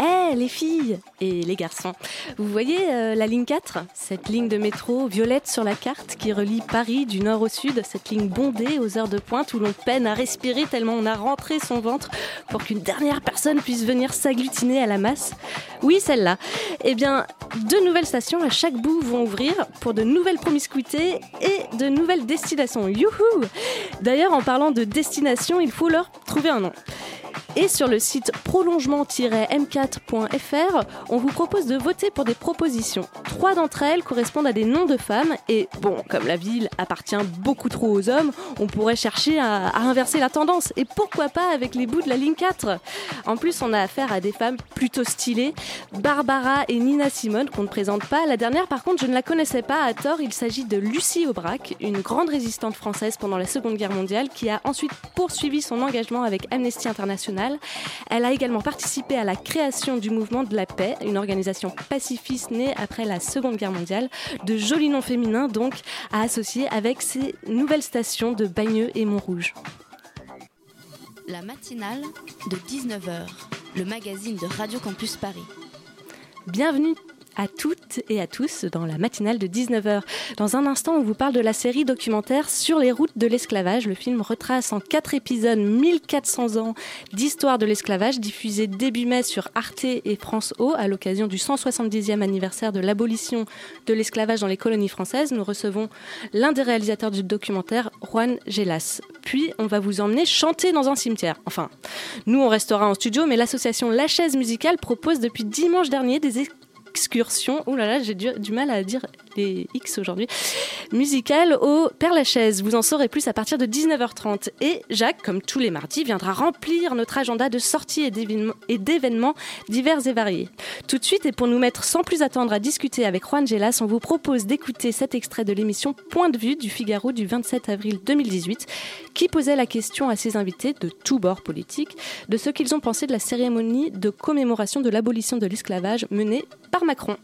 Eh les filles et les garçons, vous voyez euh, la ligne 4, cette ligne de métro violette sur la carte qui relie Paris du nord au sud, cette ligne bondée aux heures de pointe où l'on peine à respirer tellement on a rentré son ventre pour qu'une dernière personne puisse venir s'agglutiner à la masse. Oui, celle-là. Eh bien, deux nouvelles stations à chaque bout vont ouvrir pour de nouvelles promiscuités et de nouvelles destinations. Youhou D'ailleurs, en parlant de destination, il faut leur trouver un nom. Et sur le site prolongement-m4.fr, on vous propose de voter pour des propositions. Trois d'entre elles correspondent à des noms de femmes et bon, comme la ville appartient beaucoup trop aux hommes, on pourrait chercher à, inverser la tendance. Et pourquoi pas avec les bouts de la ligne 4 En plus, on a affaire à des femmes plutôt stylées, Barbara et Nina Simone qu'on ne présente pas. La dernière, par contre, je ne la connaissais pas à tort. Il s'agit de Lucie Aubrac, une grande résistante française pendant la Seconde Guerre mondiale qui a ensuite poursuivi son engagement avec Amnesty International. Elle a également participé à la création du mouvement de la paix, une organisation pacifiste née après la Seconde Guerre mondiale. De jolis noms féminins donc à associer avec ces nouvelles stations de Bagneux et Montrouge. La matinale de 19h, le magazine de Radio Campus Paris. Bienvenue à toutes et à tous dans la matinale de 19h. Dans un instant, on vous parle de la série documentaire Sur les routes de l'esclavage. Le film retrace en quatre épisodes 1400 ans d'histoire de l'esclavage diffusé début mai sur Arte et France O à l'occasion du 170e anniversaire de l'abolition de l'esclavage dans les colonies françaises. Nous recevons l'un des réalisateurs du documentaire, Juan Gelas. Puis, on va vous emmener chanter dans un cimetière. Enfin, nous, on restera en studio, mais l'association La Chaise Musicale propose depuis dimanche dernier des excursion, oh là là, j'ai du, mal à dire les X aujourd'hui, musicale au Père Lachaise. Vous en saurez plus à partir de 19h30. Et Jacques, comme tous les mardis, viendra remplir notre agenda de sorties et d'événements divers et variés. Tout de suite, et pour nous mettre sans plus attendre à discuter avec Juan Gelas, on vous propose d'écouter cet extrait de l'émission Point de vue du Figaro du 27 avril 2018, qui posait la question à ses invités de tous bords politiques de ce qu'ils ont pensé de la cérémonie de commémoration de l'abolition de l'esclavage menée par Macron.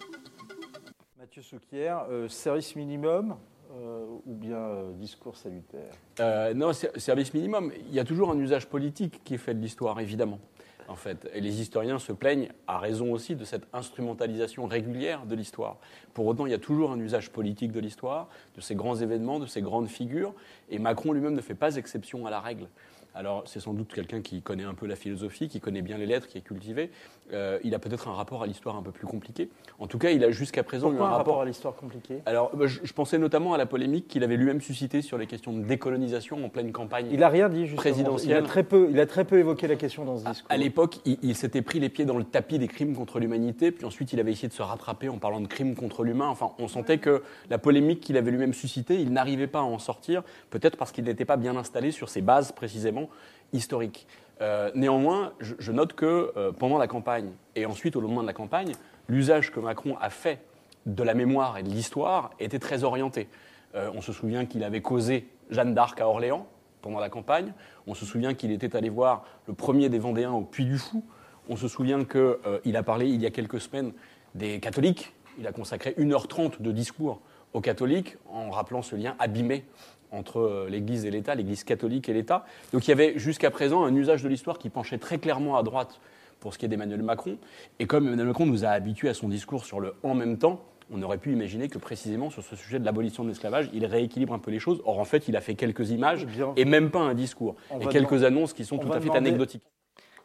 Mathieu Souquier, euh, service minimum euh, ou bien euh, discours salutaire? Euh, non, ser- service minimum. Il y a toujours un usage politique qui est fait de l'histoire, évidemment. En fait, et les historiens se plaignent, à raison aussi, de cette instrumentalisation régulière de l'histoire. Pour autant, il y a toujours un usage politique de l'histoire, de ces grands événements, de ces grandes figures, et Macron lui-même ne fait pas exception à la règle. Alors, c'est sans doute quelqu'un qui connaît un peu la philosophie, qui connaît bien les lettres, qui est cultivé. Euh, il a peut-être un rapport à l'histoire un peu plus compliqué. En tout cas, il a jusqu'à présent Pourquoi eu un un rapport à l'histoire compliquée alors, bah, je, je pensais notamment à la polémique qu'il avait lui-même suscitée sur les questions de décolonisation en pleine campagne. Il a rien dit justement. Présidentielle. Il a très peu, il a très peu évoqué la question dans ce À- discours. À l'époque, il, il s'était pris les pieds dans le tapis des crimes contre l'humanité, puis ensuite il avait essayé de se rattraper en parlant de crimes contre l'humain. Enfin, on sentait que la polémique qu'il avait lui-même suscitée, il n'arrivait pas à en sortir, peut-être parce qu'il n'était pas bien installé sur ses bases précisément historiques. Euh, néanmoins, je, je note que euh, pendant la campagne et ensuite au lendemain de la campagne, l'usage que Macron a fait de la mémoire et de l'histoire était très orienté. Euh, on se souvient qu'il avait causé Jeanne d'Arc à Orléans pendant la campagne. On se souvient qu'il était allé voir le premier des Vendéens au Puy du Fou. On se souvient qu'il a parlé il y a quelques semaines des catholiques. Il a consacré 1h30 de discours aux catholiques en rappelant ce lien abîmé entre euh, l'Église et l'État, l'Église catholique et l'État. Donc il y avait jusqu'à présent un usage de l'histoire qui penchait très clairement à droite pour ce qui est d'Emmanuel Macron. Et comme Emmanuel Macron nous a habitués à son discours sur le en même temps, on aurait pu imaginer que précisément sur ce sujet de l'abolition de l'esclavage, il rééquilibre un peu les choses. Or, en fait, il a fait quelques images Bien. et même pas un discours. On et quelques annonces qui sont on tout à fait demander- anecdotiques.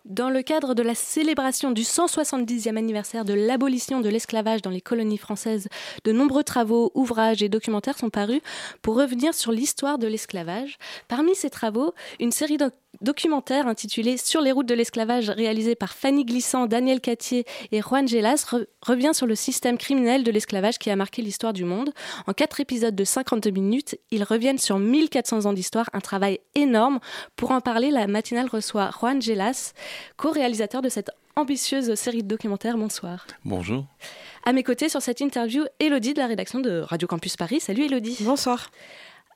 Dans le cadre de la célébration du 170e anniversaire de l'abolition de l'esclavage dans les colonies françaises, de nombreux travaux, ouvrages et documentaires sont parus pour revenir sur l'histoire de l'esclavage. Parmi ces travaux, une série doc- documentaire intitulé Sur les routes de l'esclavage, réalisé par Fanny Glissant, Daniel Cattier et Juan Gelas, revient sur le système criminel de l'esclavage qui a marqué l'histoire du monde. En quatre épisodes de 52 minutes, ils reviennent sur 1400 ans d'histoire, un travail énorme. Pour en parler, la matinale reçoit Juan Gelas, co-réalisateur de cette ambitieuse série de documentaires. Bonsoir. Bonjour. À mes côtés sur cette interview, Elodie de la rédaction de Radio Campus Paris. Salut Elodie. Bonsoir.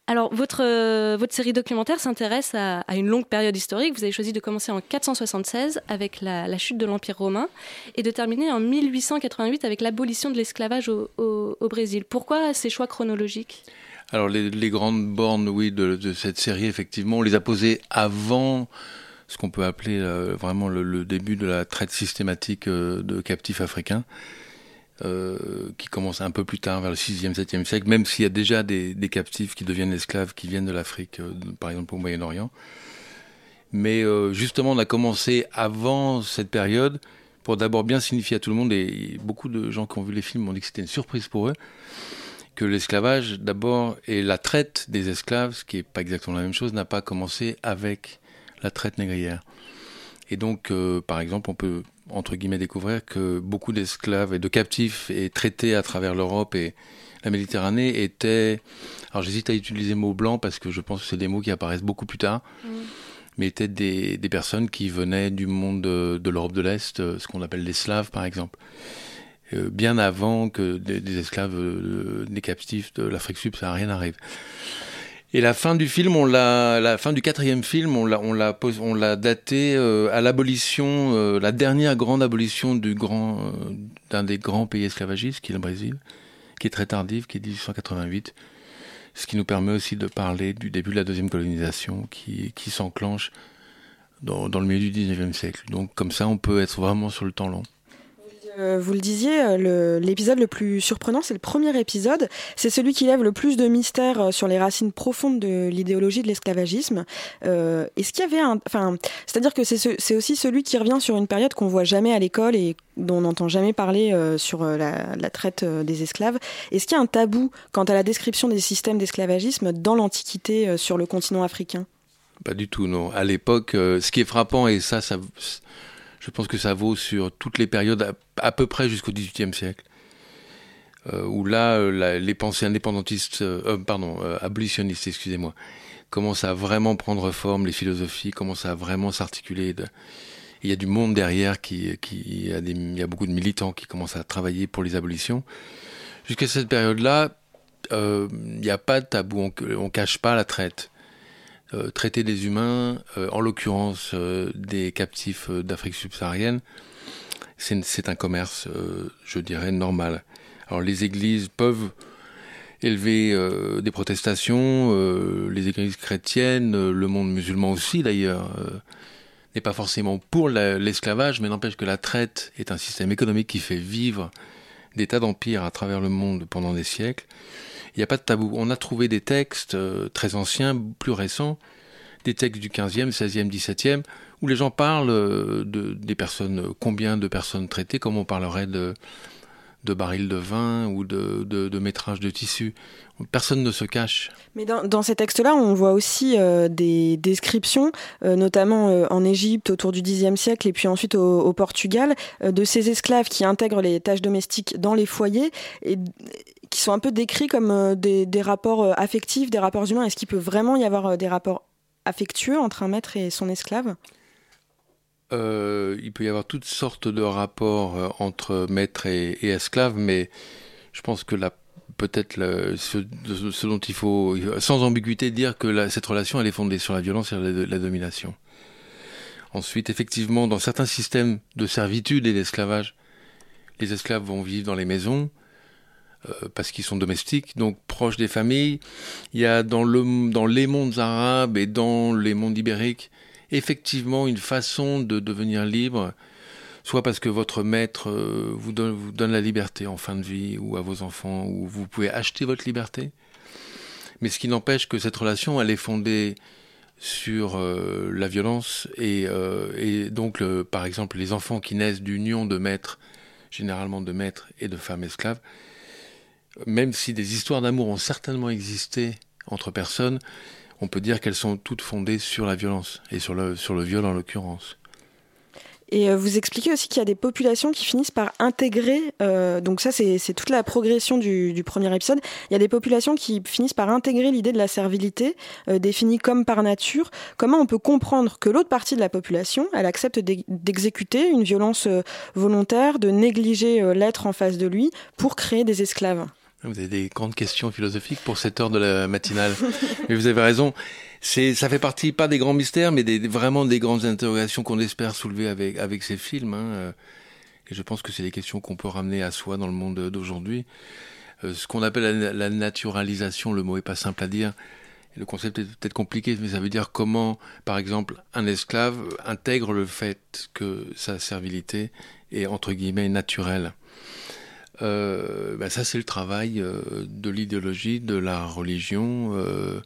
Alors, votre, euh, votre série documentaire s'intéresse à, une longue période historique. Vous avez choisi de commencer en 476 avec la, chute de l'Empire romain et de terminer en 1888 avec l'abolition de l'esclavage au, Brésil. Pourquoi ces choix chronologiques? Alors, les, grandes bornes, oui, de, cette série, effectivement, on les a posées avant ce qu'on peut appeler euh, vraiment le, début de la traite systématique euh, de captifs africains. Euh, qui commence un peu plus tard, vers le 6e, 7e siècle, même s'il y a déjà des, captifs qui deviennent esclaves, qui viennent de l'Afrique, euh, par exemple au Moyen-Orient. Mais euh, justement, on a commencé avant cette période pour d'abord bien signifier à tout le monde, et beaucoup de gens qui ont vu les films m'ont dit que c'était une surprise pour eux, que l'esclavage, d'abord, et la traite des esclaves, ce qui n'est pas exactement la même chose, n'a pas commencé avec la traite négrière. Et donc, par exemple, on peut entre guillemets, découvrir que beaucoup d'esclaves et de captifs et traités à travers l'Europe et la Méditerranée étaient. Alors j'hésite à utiliser le mot blanc parce que je pense que c'est des mots qui apparaissent beaucoup plus tard. Mm. Mais étaient des, des, personnes qui venaient du monde de, l'Europe de l'Est, euh, ce qu'on appelle les Slaves par exemple. Euh, bien avant que des, esclaves, euh, des captifs de l'Afrique subsaharienne arrivent. Et la fin du film, on l'a, la fin du quatrième film, on l'a, on l'a, on l'a daté euh, à l'abolition, euh, la dernière grande abolition du grand, euh, d'un des grands pays esclavagistes, qui est le Brésil, qui est très tardive, qui est 1888. Ce qui nous permet aussi de parler du début de la deuxième colonisation, qui, qui s'enclenche dans, dans le milieu du 19e siècle. Donc comme ça, on peut être vraiment sur le temps long. Euh, vous le disiez, euh, l'épisode le, plus surprenant, c'est le premier épisode. C'est celui qui lève le plus de mystères euh, sur les racines profondes de l'idéologie de l'esclavagisme. Est-ce qu'il avait enfin, c'est-à-dire que c'est aussi celui qui revient sur une période qu'on voit jamais à l'école et dont on n'entend jamais parler sur la, traite des esclaves. Est-ce qu'il y a un tabou quant à la description des systèmes d'esclavagisme dans l'Antiquité sur le continent africain? Pas du tout, non. À l'époque, ce qui est frappant, et ça, ça je pense que ça vaut sur toutes les périodes, à, peu près jusqu'au XVIIIe siècle, euh, où là, euh, les pensées indépendantistes, euh, abolitionnistes, excusez-moi, commencent à vraiment prendre forme, les philosophies commencent à vraiment s'articuler. Il y a du monde derrière, qui, qui a des, il y a beaucoup de militants qui commencent à travailler pour les abolitions. Jusqu'à cette période-là, il n'y a pas de tabou, on, on cache pas la traite. Euh, traiter des humains, euh, en l'occurrence euh, des captifs d'Afrique subsaharienne, c'est un commerce, je dirais, normal. Alors les églises peuvent élever des protestations, les églises chrétiennes, le monde musulman aussi d'ailleurs, n'est pas forcément pour l'esclavage, mais n'empêche que la traite est un système économique qui fait vivre des tas d'empires à travers le monde pendant des siècles. Il n'y a pas de tabou. On a trouvé des textes euh, très anciens, plus récents, des textes du 15e, 16e, 17e, où les gens parlent euh, de, des personnes, combien de personnes traitées, comme on parlerait de, de barils de vin ou de, de, de de tissu. Personne ne se cache. Mais dans, dans ces textes-là, on voit aussi euh, des descriptions, notamment en Égypte autour du Xe siècle et puis ensuite au, au Portugal, de ces esclaves qui intègrent les tâches domestiques dans les foyers. Et, qui sont un peu décrits comme euh, des, rapports euh, affectifs, des rapports humains. Est-ce qu'il peut vraiment y avoir euh, des rapports affectueux entre un maître et son esclave? Il peut y avoir toutes sortes de rapports entre maître et, esclave, mais je pense que peut-être ce, dont il faut, sans ambiguïté, dire que cette relation elle est fondée sur la violence et la, la domination. Ensuite, effectivement, dans certains systèmes de servitude et d'esclavage, les esclaves vont vivre dans les maisons, euh, parce qu'ils sont domestiques, donc proches des familles. Il y a dans, le, dans les mondes arabes et dans les mondes ibériques effectivement une façon de devenir libre, soit parce que votre maître euh, vous donne, la liberté en fin de vie ou à vos enfants, ou vous pouvez acheter votre liberté. Mais ce qui n'empêche que cette relation, elle est fondée sur euh, la violence et, et donc, par exemple, les enfants qui naissent d'union de maîtres, généralement de maîtres et de femmes esclaves, même si des histoires d'amour ont certainement existé entre personnes, on peut dire qu'elles sont toutes fondées sur la violence et sur le, sur le viol en l'occurrence. Et euh, vous expliquez aussi qu'il y a des populations qui finissent par intégrer, euh, donc ça c'est toute la progression du, du, premier épisode, il y a des populations qui finissent par intégrer l'idée de la servilité, euh, définie comme par nature. Comment on peut comprendre que l'autre partie de la population, elle accepte d'exécuter une violence volontaire, de négliger l'être en face de lui pour créer des esclaves? Vous avez des grandes questions philosophiques pour cette heure de la matinale. Mais vous avez raison. C'est, ça fait partie pas des grands mystères, mais des, vraiment des grandes interrogations qu'on espère soulever avec avec ces films. Hein. Euh, et je pense que c'est des questions qu'on peut ramener à soi dans le monde d'aujourd'hui. Euh, ce qu'on appelle la, la, naturalisation, le mot est pas simple à dire. Le concept est peut-être compliqué, mais ça veut dire comment, par exemple, un esclave intègre le fait que sa servilité est entre guillemets naturelle. Euh, ben ça c'est le travail euh, de l'idéologie, de la religion, euh,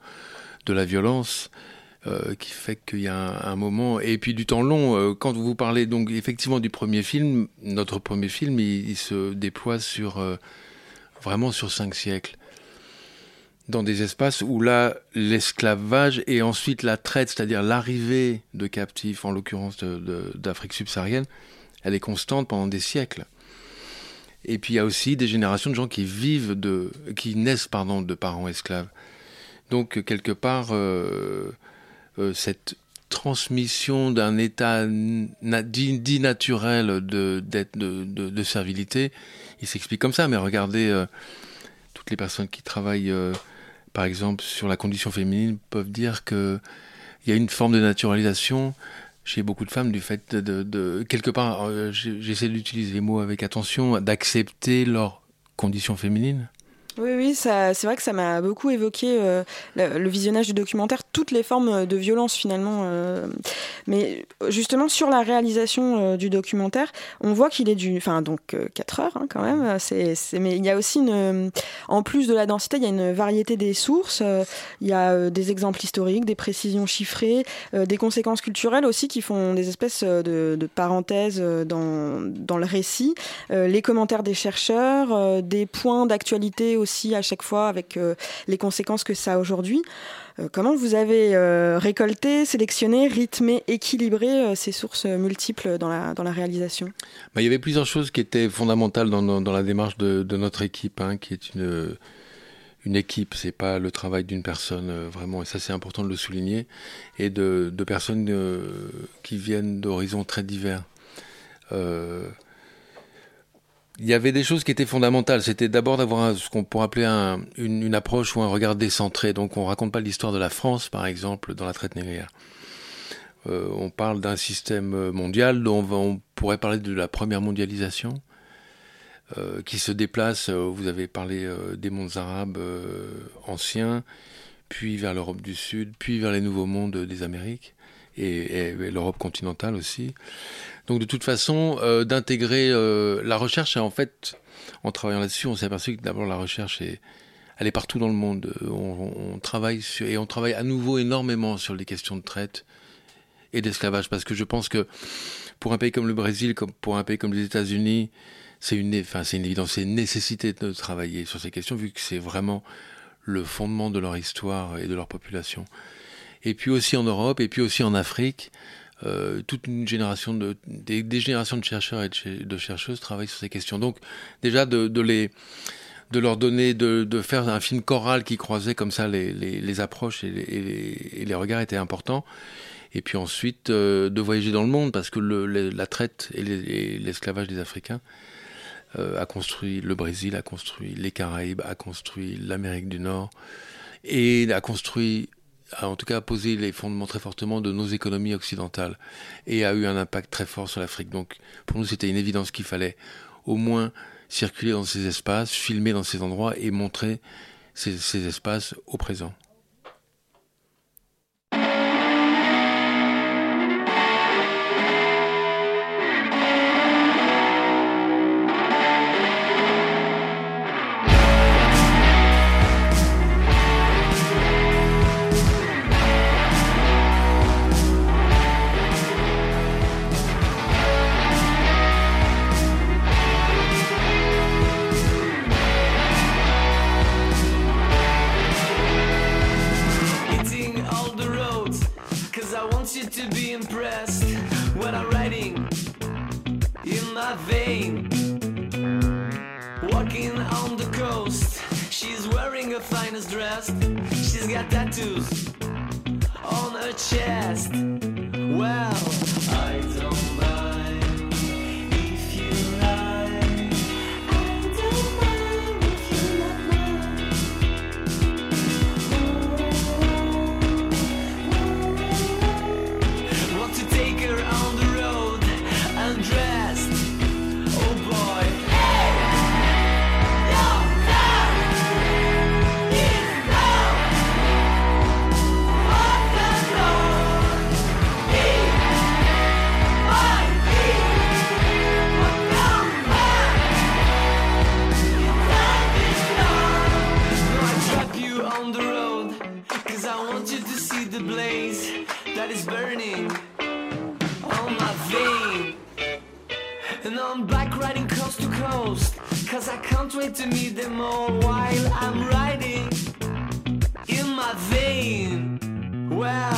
de la violence. Qui fait qu'il y a un, moment et puis du temps long. Quand vous parlez donc effectivement du premier film, notre premier film, il, il se déploie sur vraiment sur cinq siècles, dans des espaces où là l'esclavage et ensuite la traite, c'est-à-dire l'arrivée de captifs, en l'occurrence d'Afrique subsaharienne, elle est constante pendant des siècles. Et puis il y a aussi des générations de gens qui vivent de, qui naissent pardon de parents esclaves. Donc quelque part, euh, euh, cette transmission d'un état dit naturel de, de, de, de, servilité, il s'explique comme ça. Mais regardez, euh, toutes les personnes qui travaillent, par exemple, sur la condition féminine peuvent dire que il y a une forme de naturalisation chez beaucoup de femmes du fait de, quelque part, euh, j'essaie d'utiliser les mots avec attention, d'accepter leur condition féminine. Oui, oui, c'est vrai que ça m'a beaucoup évoqué euh, le, le, visionnage du documentaire, toutes les formes de violence finalement. Euh, mais justement, sur la réalisation euh, du documentaire, on voit qu'il est du. Enfin, donc 4 heures hein, quand même. Mais il y a aussi, une, en plus de la densité, il y a une variété des sources. il y a des exemples historiques, des précisions chiffrées, des conséquences culturelles aussi qui font des espèces de, de parenthèses dans, dans le récit. les commentaires des chercheurs, des points d'actualité aussi à chaque fois avec euh, les conséquences que ça a aujourd'hui. Euh, comment vous avez euh, récolté, sélectionné, rythmé, équilibré ces sources multiples dans la, dans la réalisation? Bah, Il y avait plusieurs choses qui étaient fondamentales dans, dans, la démarche de, de notre équipe, hein, qui est une, une équipe, c'est pas le travail d'une personne vraiment, et ça c'est important de le souligner, et de, de personnes qui viennent d'horizons très divers. Euh, il y avait des choses qui étaient fondamentales. C'était d'abord d'avoir ce qu'on pourrait appeler un, une, une, approche ou un regard décentré. Donc on raconte pas l'histoire de la France, par exemple, dans la traite négrière. Euh, on parle d'un système mondial dont on, va, on, pourrait parler de la première mondialisation, euh, qui se déplace, euh, vous avez parlé euh, des mondes arabes euh, anciens, puis vers l'Europe du Sud, puis vers les nouveaux mondes des Amériques, et, l'Europe continentale aussi. Donc de toute façon, euh, d'intégrer euh, la recherche, en fait, en travaillant là-dessus, on s'est aperçu que d'abord la recherche est, elle est partout dans le monde. On, on, travaille sur, et on travaille à nouveau énormément sur les questions de traite et d'esclavage, parce que je pense que pour un pays comme le Brésil, pour un pays comme les États-Unis, c'est une, enfin c'est une évidence, c'est une nécessité de travailler sur ces questions, vu que c'est vraiment le fondement de leur histoire et de leur population. Et puis aussi en Europe, et puis aussi en Afrique. Euh, toute une génération de des, générations de chercheurs et de, chercheuses travaillent sur ces questions. Donc déjà de, les de leur donner de, de faire un film choral qui croisait comme ça les, les, approches et les, les, regards étaient importants. Et puis ensuite euh, de voyager dans le monde parce que le, la traite et l'esclavage des Africains euh, a construit le Brésil, a construit les Caraïbes, a construit l'Amérique du Nord et a construit a en tout cas posé les fondements très fortement de nos économies occidentales et a eu un impact très fort sur l'Afrique. Donc pour nous c'était une évidence qu'il fallait au moins circuler dans ces espaces, filmer dans ces endroits et montrer ces, ces espaces au présent. Impressed when I'm riding in my vein. Walking on the coast, she's wearing her finest dress. She's got tattoos on her chest. Wait to meet them all while I'm riding in my vein. Well,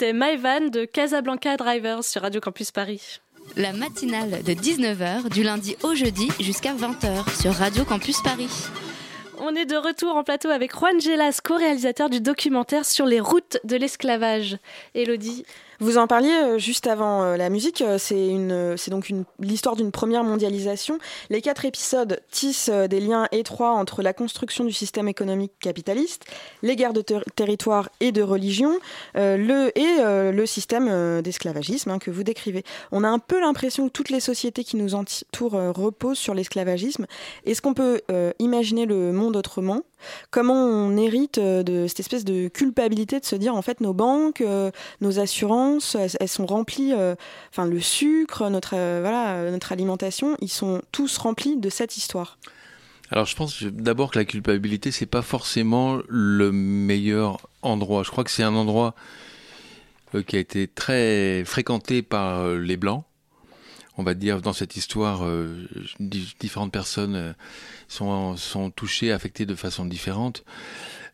C'était My Van de Casablanca Drivers sur Radio Campus Paris. La matinale de 19h du lundi au jeudi jusqu'à 20h sur Radio Campus Paris. On est de retour en plateau avec Juan Gelas, co-réalisateur du documentaire sur les routes de l'esclavage. Elodie Vous en parliez euh, juste avant euh, la musique, euh, c'est donc l'histoire d'une première mondialisation. Les quatre épisodes tissent des liens étroits entre la construction du système économique capitaliste, les guerres de ter- territoire et de religion, le, et le système d'esclavagisme hein, que vous décrivez. On a un peu l'impression que toutes les sociétés qui nous entourent reposent sur l'esclavagisme. Est-ce qu'on peut imaginer le monde autrement? Comment on hérite de cette espèce de culpabilité de se dire en fait nos banques, nos assurances, elles, sont remplies, euh, enfin le sucre, notre euh, voilà, notre alimentation, ils sont tous remplis de cette histoire. Alors je pense d'abord que la culpabilité c'est pas forcément le meilleur endroit. Je crois que c'est un endroit euh, qui a été très fréquenté par les blancs. On va dire dans cette histoire, di- différentes personnes sont sont touchées, affectées de façon différente.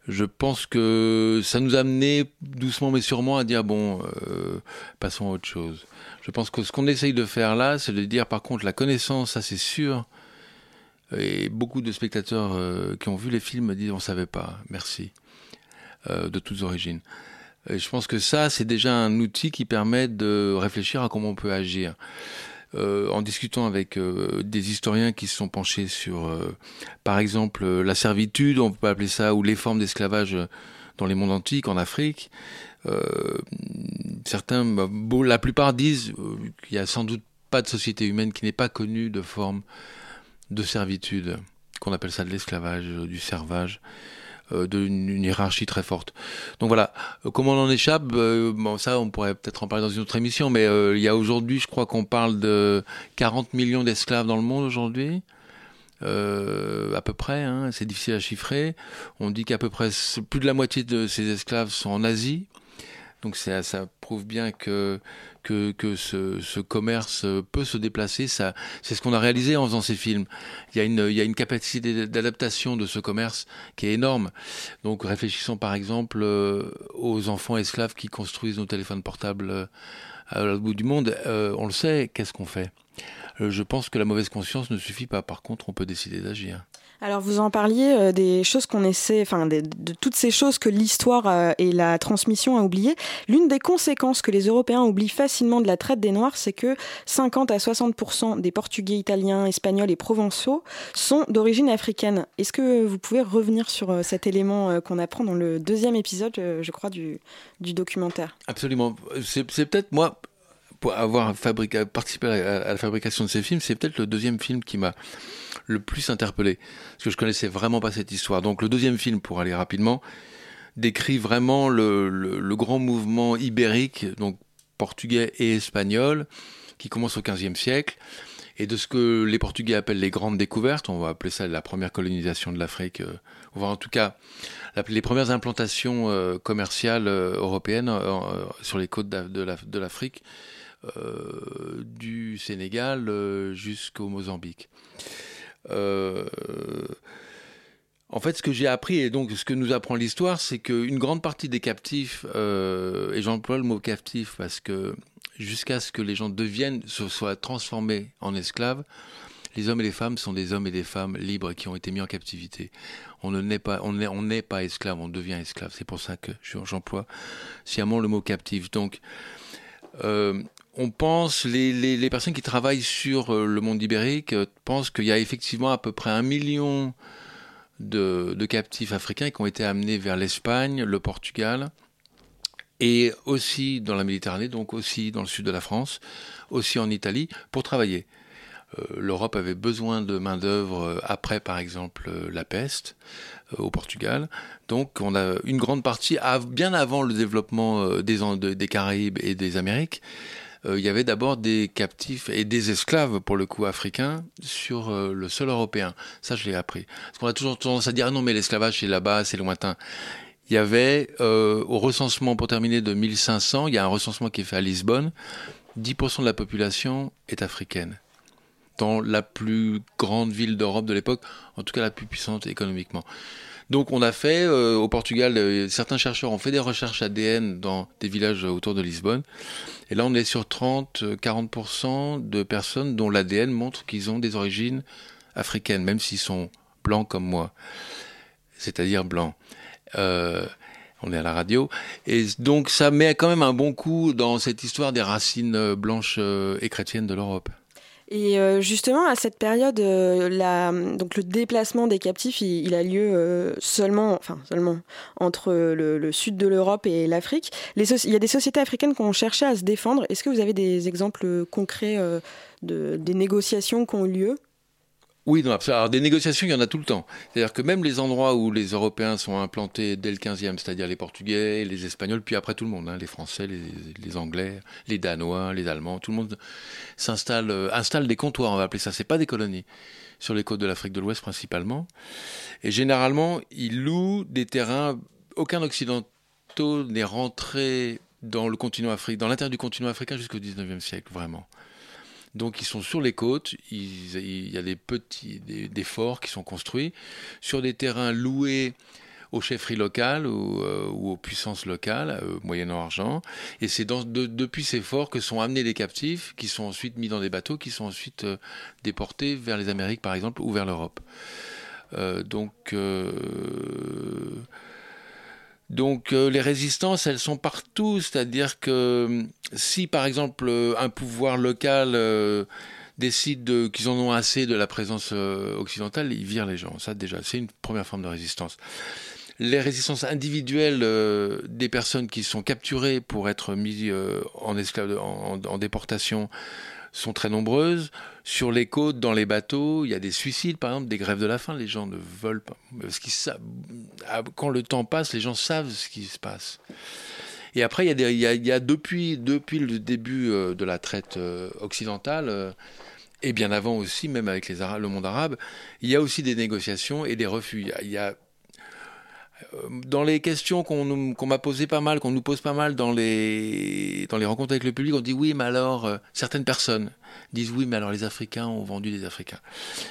Je pense que ça nous a amené doucement mais sûrement à dire bon, euh, passons à autre chose. Je pense que ce qu'on essaye de faire là, c'est de dire par contre la connaissance, ça c'est sûr. Et beaucoup de spectateurs euh, qui ont vu les films disent on savait pas, merci, euh, de toutes origines. Et je pense que ça, c'est déjà un outil qui permet de réfléchir à comment on peut agir. Euh, en discutant avec euh, des historiens qui se sont penchés sur, euh, par exemple, la servitude, on peut appeler ça, ou les formes d'esclavage dans les mondes antiques, en Afrique, certains, bah, la plupart disent qu'il y a sans doute pas de société humaine qui n'ait pas connu de forme de servitude, qu'on appelle ça de l'esclavage, du servage, d'une une hiérarchie très forte. Donc voilà, Euh, comment on en échappe Euh, Bon, ça, on pourrait peut-être en parler dans une autre émission, mais euh, il y a aujourd'hui, je crois qu'on parle de 40 millions d'esclaves dans le monde aujourd'hui. Euh, à peu près, hein, c'est difficile à chiffrer. On dit qu'à peu près plus de la moitié de ces esclaves sont en Asie. Donc ça prouve bien que, que, ce, ce commerce euh, peut se déplacer. Ça, c'est ce qu'on a réalisé en faisant ces films. Il y a une, il y a une capacité d'adaptation de ce commerce qui est énorme. Donc réfléchissons par exemple euh, aux enfants esclaves qui construisent nos téléphones portables euh, à l'autre bout du monde. On le sait, qu'est-ce qu'on fait? Je pense que la mauvaise conscience ne suffit pas. Par contre, on peut décider d'agir. Alors vous en parliez euh, des choses qu'on essaie, enfin de toutes ces choses que l'histoire euh, et la transmission a oubliées. L'une des conséquences que les Européens oublient facilement de la traite des Noirs, c'est que 50 à 60% des Portugais, Italiens, Espagnols et Provençaux sont d'origine africaine. Est-ce que vous pouvez revenir sur euh, cet élément qu'on apprend dans le deuxième épisode, je crois, du, documentaire? Absolument. C'est peut-être moi, pour avoir participé à la fabrication de ces films, c'est peut-être le deuxième film qui m'a le plus interpellé. Parce que je connaissais vraiment pas cette histoire. Donc le deuxième film, pour aller rapidement, décrit vraiment le, grand mouvement ibérique, donc portugais et espagnol, qui commence au XVe siècle. Et de ce que les Portugais appellent les grandes découvertes, on va appeler ça la première colonisation de l'Afrique, euh, ou en tout cas les premières implantations euh, commerciales euh, européennes euh, sur les côtes de la- de l'Afrique, du Sénégal jusqu'au Mozambique. Euh, en fait, ce que j'ai appris et donc ce que nous apprend l'histoire, c'est qu'une grande partie des captifs, euh, et j'emploie le mot captif parce que jusqu'à ce que les gens deviennent, se soient transformés en esclaves, les hommes et les femmes sont des hommes et des femmes libres qui ont été mis en captivité. On ne pas, on n'est, on pas esclave, on devient esclave. C'est pour ça que je- j'emploie sciemment le mot captif. Donc, euh, on pense, les, personnes qui travaillent sur euh, le monde ibérique euh, pensent qu'il y a effectivement à peu près un million de, captifs africains qui ont été amenés vers l'Espagne, le Portugal, et aussi dans la Méditerranée, donc aussi dans le sud de la France, aussi en Italie, pour travailler. Euh, L'Europe avait besoin de main-d'œuvre après, par exemple, la peste au Portugal. Donc, on a une grande partie, bien avant le développement des, des Caraïbes et des Amériques, il y avait d'abord des captifs et des esclaves, pour le coup, africains, sur euh, le sol européen. Ça, je l'ai appris. Parce qu'on a toujours tendance à dire, ah non, mais l'esclavage, c'est là-bas, c'est lointain. Il y avait, euh, au recensement, pour terminer, de 1500, il y a un recensement qui est fait à Lisbonne, 10% de la population est africaine dans la plus grande ville d'Europe de l'époque, en tout cas la plus puissante économiquement. Donc on a fait euh, au Portugal, euh, certains chercheurs ont fait des recherches ADN dans des villages autour de Lisbonne. Et là on est sur 30-40% de personnes dont l'ADN montre qu'ils ont des origines africaines, même s'ils sont blancs comme moi, c'est-à-dire blancs. Euh, on est à la radio. Et donc ça met quand même un bon coup dans cette histoire des racines euh, blanches euh, et chrétiennes de l'Europe. Et euh, justement, à cette période, euh, la, donc le déplacement des captifs, il, a lieu euh, seulement, enfin seulement, entre le, sud de l'Europe et l'Afrique. Il y a des sociétés africaines qui ont cherché à se défendre. Est-ce que vous avez des exemples concrets de, des négociations qui ont eu lieu? Oui, non. Alors, des négociations, il y en a tout le temps. C'est-à-dire que même les endroits où les Européens sont implantés dès le 15e, c'est-à-dire les Portugais, les Espagnols, puis après tout le monde, hein, les Français, les, les Anglais, les Danois, les Allemands, tout le monde s'installe, euh, installe des comptoirs, on va appeler ça. C'est pas des colonies. Sur les côtes de l'Afrique de l'Ouest principalement. Et généralement, ils louent des terrains. Aucun occidentaux n'est rentré dans le continent africain, dans l'intérieur du continent africain jusqu'au 19e siècle, vraiment. Donc ils sont sur les côtes, il y a des petits des, forts qui sont construits sur des terrains loués aux chefferies locales ou, euh, aux puissances locales, euh, moyennant argent. Et c'est depuis ces forts que sont amenés les captifs, qui sont ensuite mis dans des bateaux, qui sont ensuite euh, déportés vers les Amériques par exemple ou vers l'Europe. Donc donc euh, les résistances, elles sont partout, c'est-à-dire que euh, si par exemple euh, un pouvoir local décide de- qu'ils en ont assez de la présence occidentale, ils virent les gens. Ça déjà, c'est une première forme de résistance. les résistances individuelles des personnes qui sont capturées pour être mises en, en, déportation sont très nombreuses. Sur les côtes, dans les bateaux, il y a des suicides, par exemple, des grèves de la faim. Les gens ne veulent pas. Parce qu'ils savent, quand le temps passe, les gens savent ce qui se passe. Et après, il y a, des, il y a, depuis, depuis le début euh, de la traite euh, occidentale, euh, et bien avant aussi, même avec les le monde arabe, il y a aussi des négociations et des refus. Il y a dans les questions qu'on m'a posées pas mal, qu'on nous pose pas mal dans les, dans les rencontres avec le public, on dit oui, mais alors, euh, certaines personnes disent oui, mais alors les Africains ont vendu des Africains.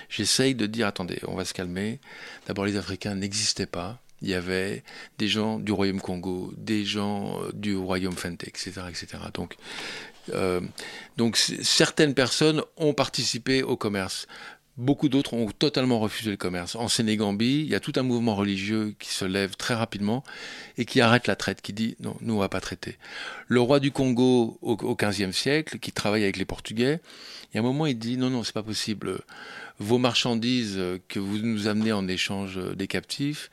J'essaye de dire, attendez, on va se calmer. D'abord, les Africains n'existaient pas. Il y avait des gens du Royaume Congo, des gens euh, du Royaume Fente, etc., etc. Donc, euh, donc certaines personnes ont participé au commerce. Beaucoup d'autres ont totalement refusé le commerce. En Sénégambie, il y a tout un mouvement religieux qui se lève très rapidement et qui arrête la traite, qui dit non, nous on va pas traiter. Le roi du Congo au, XVe siècle, qui travaille avec les Portugais, il y a un moment il dit non non c'est pas possible. Vos marchandises que vous nous amenez en échange des captifs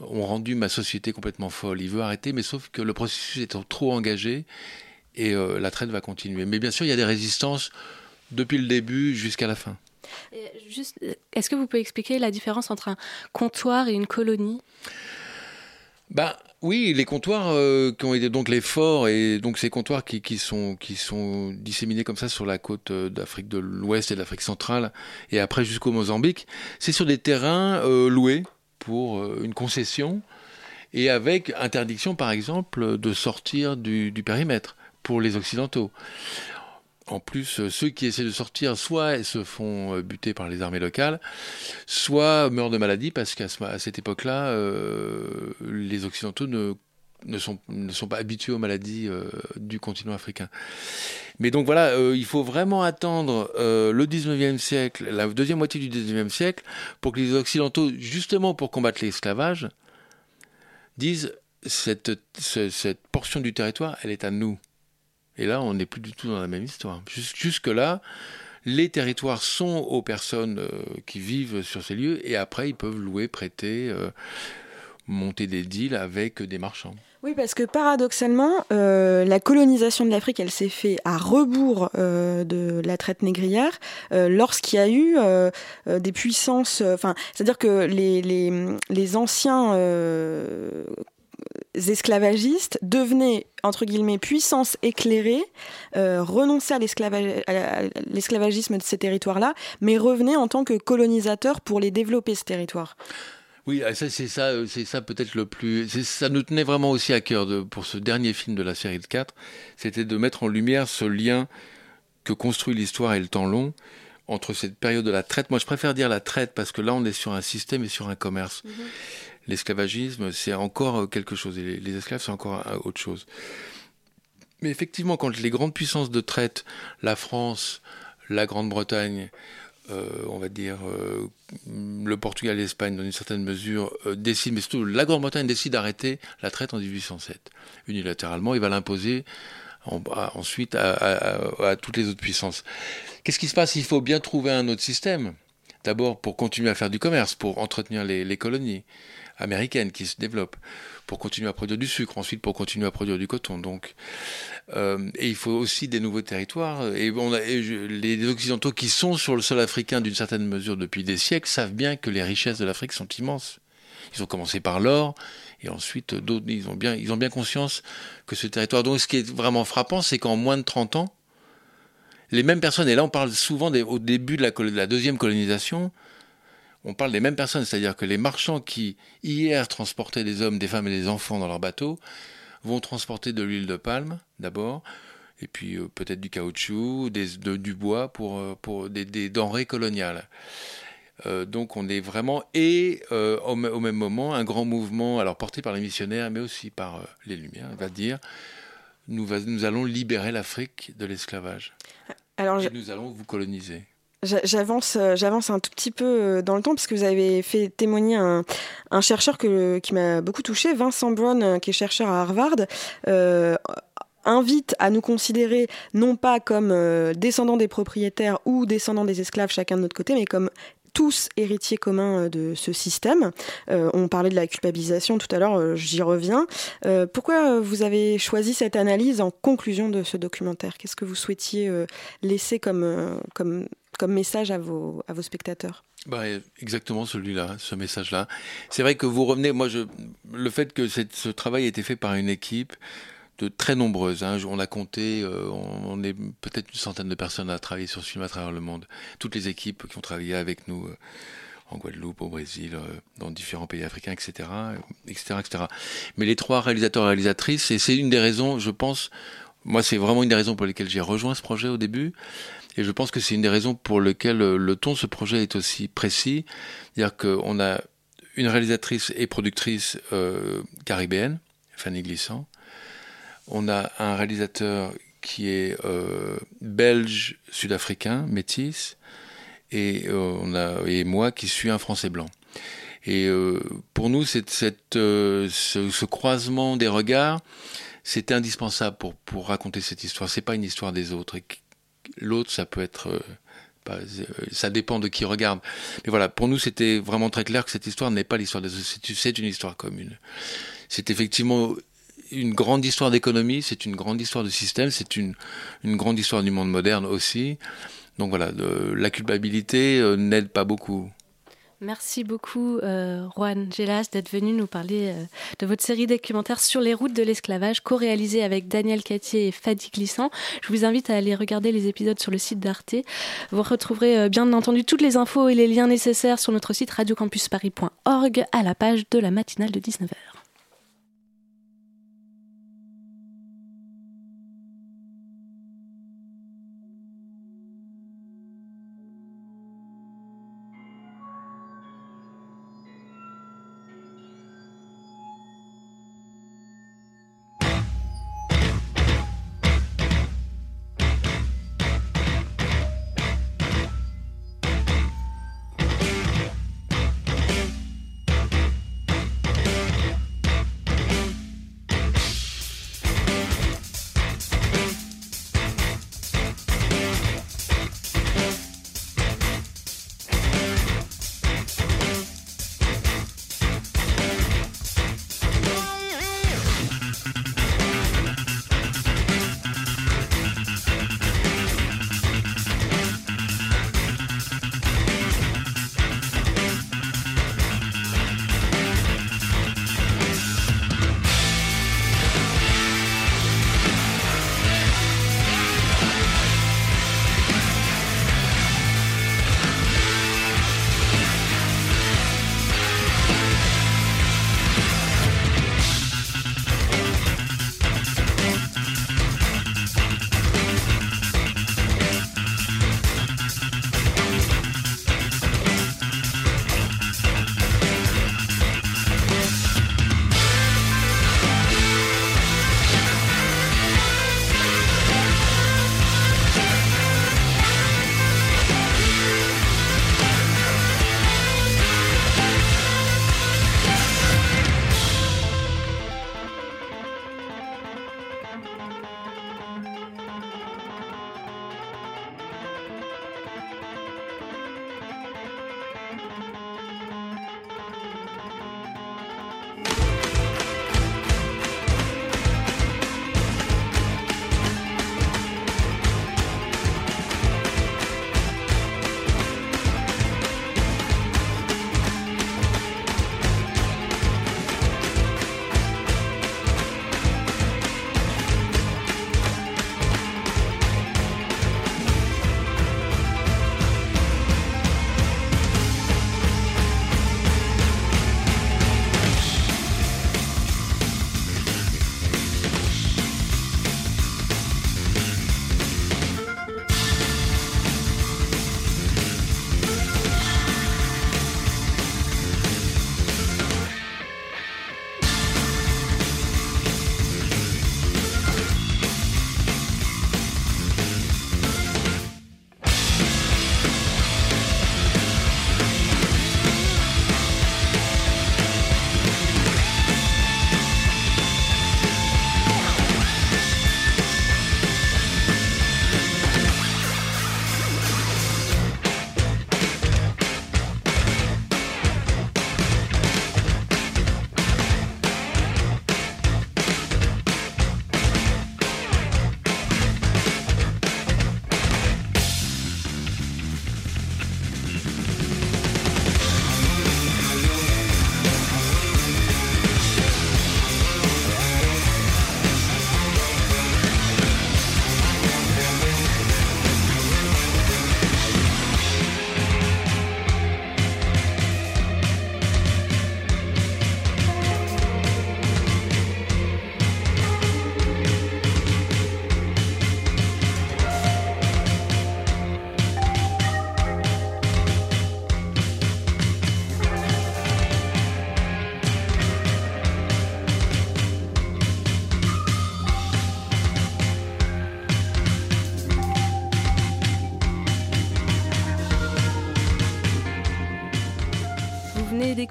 ont rendu ma société complètement folle. Il veut arrêter, mais sauf que le processus est trop engagé et euh, la traite va continuer. Mais bien sûr, il y a des résistances depuis le début jusqu'à la fin. Juste, est-ce que vous pouvez expliquer la différence entre un comptoir et une colonie? Ben, oui, les comptoirs euh, qui ont été donc les forts et donc ces comptoirs qui, sont, qui sont disséminés comme ça sur la côte euh, d'Afrique de l'Ouest et d'Afrique centrale et après jusqu'au Mozambique, c'est sur des terrains euh, loués pour une concession et avec interdiction par exemple de sortir du périmètre pour les Occidentaux en plus, ceux qui essaient de sortir, soit se font buter par les armées locales, soit meurent de maladie parce qu'à cette époque-là, euh, les Occidentaux ne, sont, pas habitués aux maladies euh, du continent africain. Mais donc voilà, euh, il faut vraiment attendre euh, le 19e siècle, la deuxième moitié du 19e siècle, pour que les Occidentaux, justement pour combattre l'esclavage, disent cette portion du territoire, elle est à nous. Et là, on n'est plus du tout dans la même histoire. Jusque-là, les territoires sont aux personnes euh, qui vivent sur ces lieux et après, ils peuvent louer, prêter, euh, monter des deals avec des marchands. Oui, parce que paradoxalement, euh, la colonisation de l'Afrique, elle s'est faite à rebours de la traite négrière, lorsqu'il y a eu des puissances. Enfin, c'est-à-dire que les, les, les anciens esclavagistes devenaient entre guillemets puissance éclairée, euh, renonçaient à l'esclavagisme de ces territoires-là, mais revenaient en tant que colonisateurs pour les développer ce territoire. Oui, ça c'est ça, c'est ça peut-être le plus. Ça nous tenait vraiment aussi à cœur de, pour ce dernier film de la série de 4, c'était de mettre en lumière ce lien que construit l'histoire et le temps long entre cette période de la traite. Moi, je préfère dire la traite parce que là, on est sur un système et sur un commerce. Mm -hmm l'esclavagisme, c'est encore quelque chose, les, esclaves, c'est encore autre chose. Mais effectivement, quand les grandes puissances de traite, la France, la Grande-Bretagne, euh, on va dire euh, le Portugal et l'Espagne, dans une certaine mesure, euh, décident, mais surtout la Grande-Bretagne décide d'arrêter la traite en 1807. Unilatéralement, il va l'imposer ensuite à, toutes les autres puissances. Qu'est-ce qui se passe? Il faut bien trouver un autre système. D'abord pour continuer à faire du commerce, pour entretenir les colonies américaines qui se développent, pour continuer à produire du sucre, ensuite pour continuer à produire du coton. Donc, euh, et il faut aussi des nouveaux territoires. Et, les Occidentaux qui sont sur le sol africain d'une certaine mesure depuis des siècles savent bien que les richesses de l'Afrique sont immenses. Ils ont commencé par l'or, et ensuite d'autres, ils ont bien, ils ont bien conscience que ce territoire. Donc, ce qui est vraiment frappant, c'est qu'en moins de 30 ans, les mêmes personnes, et là on parle souvent au début de la deuxième colonisation, on parle des mêmes personnes, c'est-à-dire que les marchands qui hier transportaient des hommes, des femmes et des enfants dans leurs bateaux vont transporter de l'huile de palme d'abord, et puis euh, peut-être du caoutchouc, des, de, du bois pour, euh, pour des, des denrées coloniales. Euh, donc on est vraiment et euh, au, au, même moment un grand mouvement, alors porté par les missionnaires, mais aussi par les Lumières, va dire nous, va, nous allons libérer l'Afrique de l'esclavage. Alors, et je... nous allons vous coloniser. J'avance, j'avance un tout petit peu dans le temps parce que vous avez fait témoigner un, chercheur qui m'a beaucoup touché, Vincent Brown, qui est chercheur à Harvard. Euh, invite à nous considérer non pas comme euh, descendants des propriétaires ou descendants des esclaves chacun de notre côté, mais comme tous héritiers communs de ce système. on parlait de la culpabilisation tout à l'heure, j'y reviens. pourquoi vous avez choisi cette analyse en conclusion de ce documentaire? Qu'est-ce que vous souhaitiez laisser comme, comme, comme message à vos, spectateurs? Bah, exactement celui-là, ce message-là. C'est vrai que vous revenez, moi, le fait que ce travail a été fait par une équipe de très nombreuses, hein, on a compté, euh, on, est peut-être une centaine de personnes à travailler sur ce film à travers le monde. Toutes les équipes qui ont travaillé avec nous euh, en Guadeloupe, au Brésil, euh, dans différents pays africains, etc., etc., etc. Mais les trois réalisateurs et réalisatrices, et c'est une des raisons, je pense, moi, c'est vraiment une des raisons pour lesquelles j'ai rejoint ce projet au début. Et je pense que c'est une des raisons pour lesquelles euh, le ton de ce projet est aussi précis. C'est-à-dire qu'on a une réalisatrice et productrice euh, caribéenne, Fanny Glissant. On a un réalisateur qui est euh, belge, sud-africain, métis. Et, moi qui suis un Français blanc. Et pour nous, ce, croisement des regards, c'était indispensable pour, pour raconter cette histoire. C'est pas une histoire des autres. L'autre, ça peut être, euh, euh, ça dépend de qui regarde. Mais voilà, pour nous, c'était vraiment très clair que cette histoire n'est pas l'histoire des autres. C'est une histoire commune. C'est effectivement une grande histoire d'économie, c'est une grande histoire de système, c'est une, grande histoire du monde moderne aussi. Donc voilà, la culpabilité euh, n'aide pas beaucoup. Merci beaucoup, euh, Juan Gelas, d'être venu nous parler euh, de votre série documentaires sur les routes de l'esclavage, co-réalisée avec Daniel Cattier et Fadi Glissant. Je vous invite à aller regarder les épisodes sur le site d'Arte. Vous retrouverez euh, bien entendu toutes les infos et les liens nécessaires sur notre site radiocampusparis.org à la page de la matinale de 19h.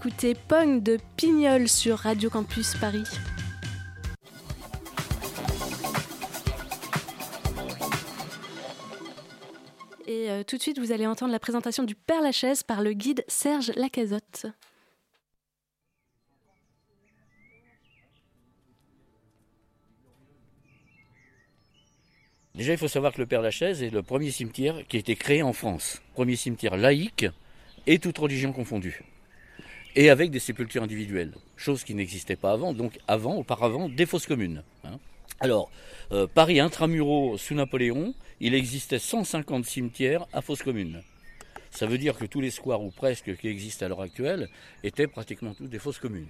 D'écouter Pong de Pignol sur Radio Campus Paris. Et euh, tout de suite, vous allez entendre la présentation du Père Lachaise par le guide Serge Lacazotte. Déjà, il faut savoir que le Père Lachaise est le premier cimetière qui a été créé en France. Premier cimetière laïque et toute religion confondue. Et avec des sépultures individuelles, chose qui n'existait pas avant, donc avant, auparavant, des fosses communes. hein. Alors, euh, Paris intramuraux sous Napoléon, il existait 150 cimetières à fosses communes. Ça veut dire que tous les squares, ou presque, qui existent à l'heure actuelle, étaient pratiquement tous des fosses communes.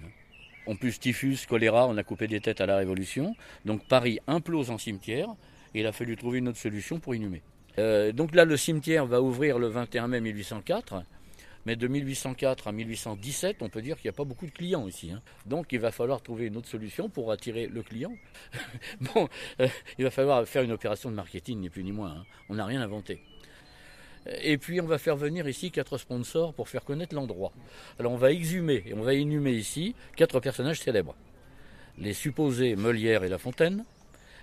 En plus, typhus, choléra, on a coupé des têtes à la Révolution. Donc Paris implose en cimetière, et il a fallu trouver une autre solution pour inhumer. Euh, donc là, le cimetière va ouvrir le 21 mai 1804. Mais de 1804 à 1817, on peut dire qu'il n'y a pas beaucoup de clients ici. hein. Donc il va falloir trouver une autre solution pour attirer le client. bon, euh, il va falloir faire une opération de marketing, ni plus ni moins. hein. On n'a rien inventé. Et puis on va faire venir ici quatre sponsors pour faire connaître l'endroit. Alors on va exhumer et on va inhumer ici quatre personnages célèbres. Les supposés Molière et La Fontaine,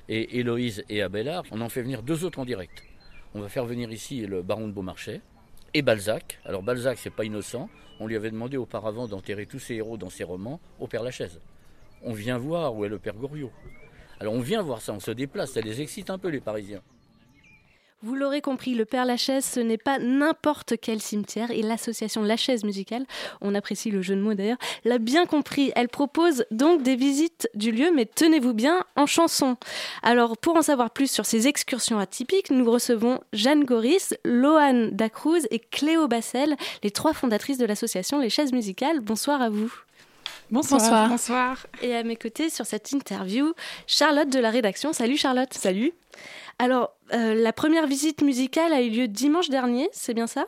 et Héloïse et Abélard. On en fait venir deux autres en direct. On va faire venir ici le baron de Beaumarchais et Balzac. Alors Balzac, c'est pas innocent. On lui avait demandé auparavant d'enterrer tous ses héros dans ses romans au Père Lachaise. On vient voir où est le Père Goriot. Alors on vient voir ça, on se déplace, ça les excite un peu les Parisiens. Vous l'aurez compris, le Père Lachaise, ce n'est pas n'importe quel cimetière et l'association Lachaise Musicale, on apprécie le jeu de mots d'ailleurs, l'a bien compris. Elle propose donc des visites du lieu, mais tenez-vous bien, en chanson. Alors, pour en savoir plus sur ces excursions atypiques, nous recevons Jeanne Goris, Loane Dacruz et Cléo Bassel, les trois fondatrices de l'association Les Chaises Musicales. Bonsoir à vous. Bonsoir. Bonsoir. Et à mes côtés sur cette interview, Charlotte de la rédaction. Salut Charlotte. Salut. Alors, euh, la première visite musicale a eu lieu dimanche dernier, c'est bien ça?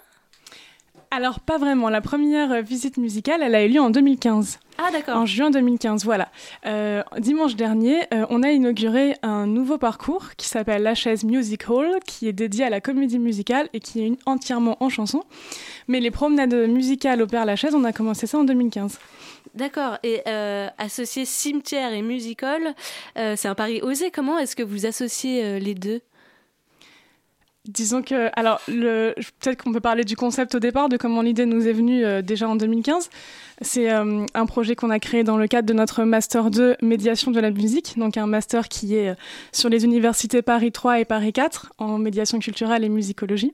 Alors, pas vraiment. La première euh, visite musicale, elle a eu lieu en 2015. Ah, d'accord. En juin 2015, voilà. Euh, dimanche dernier, euh, on a inauguré un nouveau parcours qui s'appelle La Chaise Music Hall, qui est dédié à la comédie musicale et qui est une- entièrement en chanson. Mais les promenades musicales au Père Lachaise, on a commencé ça en 2015. D'accord. Et euh, associer cimetière et musical, euh, c'est un pari osé. Comment est-ce que vous associez les deux? Disons que, alors, peut-être qu'on peut parler du concept au départ, de comment l'idée nous est venue euh, déjà en 2015. C'est euh, un projet qu'on a créé dans le cadre de notre Master 2 Médiation de la musique, donc un master qui est euh, sur les universités Paris 3 et Paris 4 en médiation culturelle et musicologie.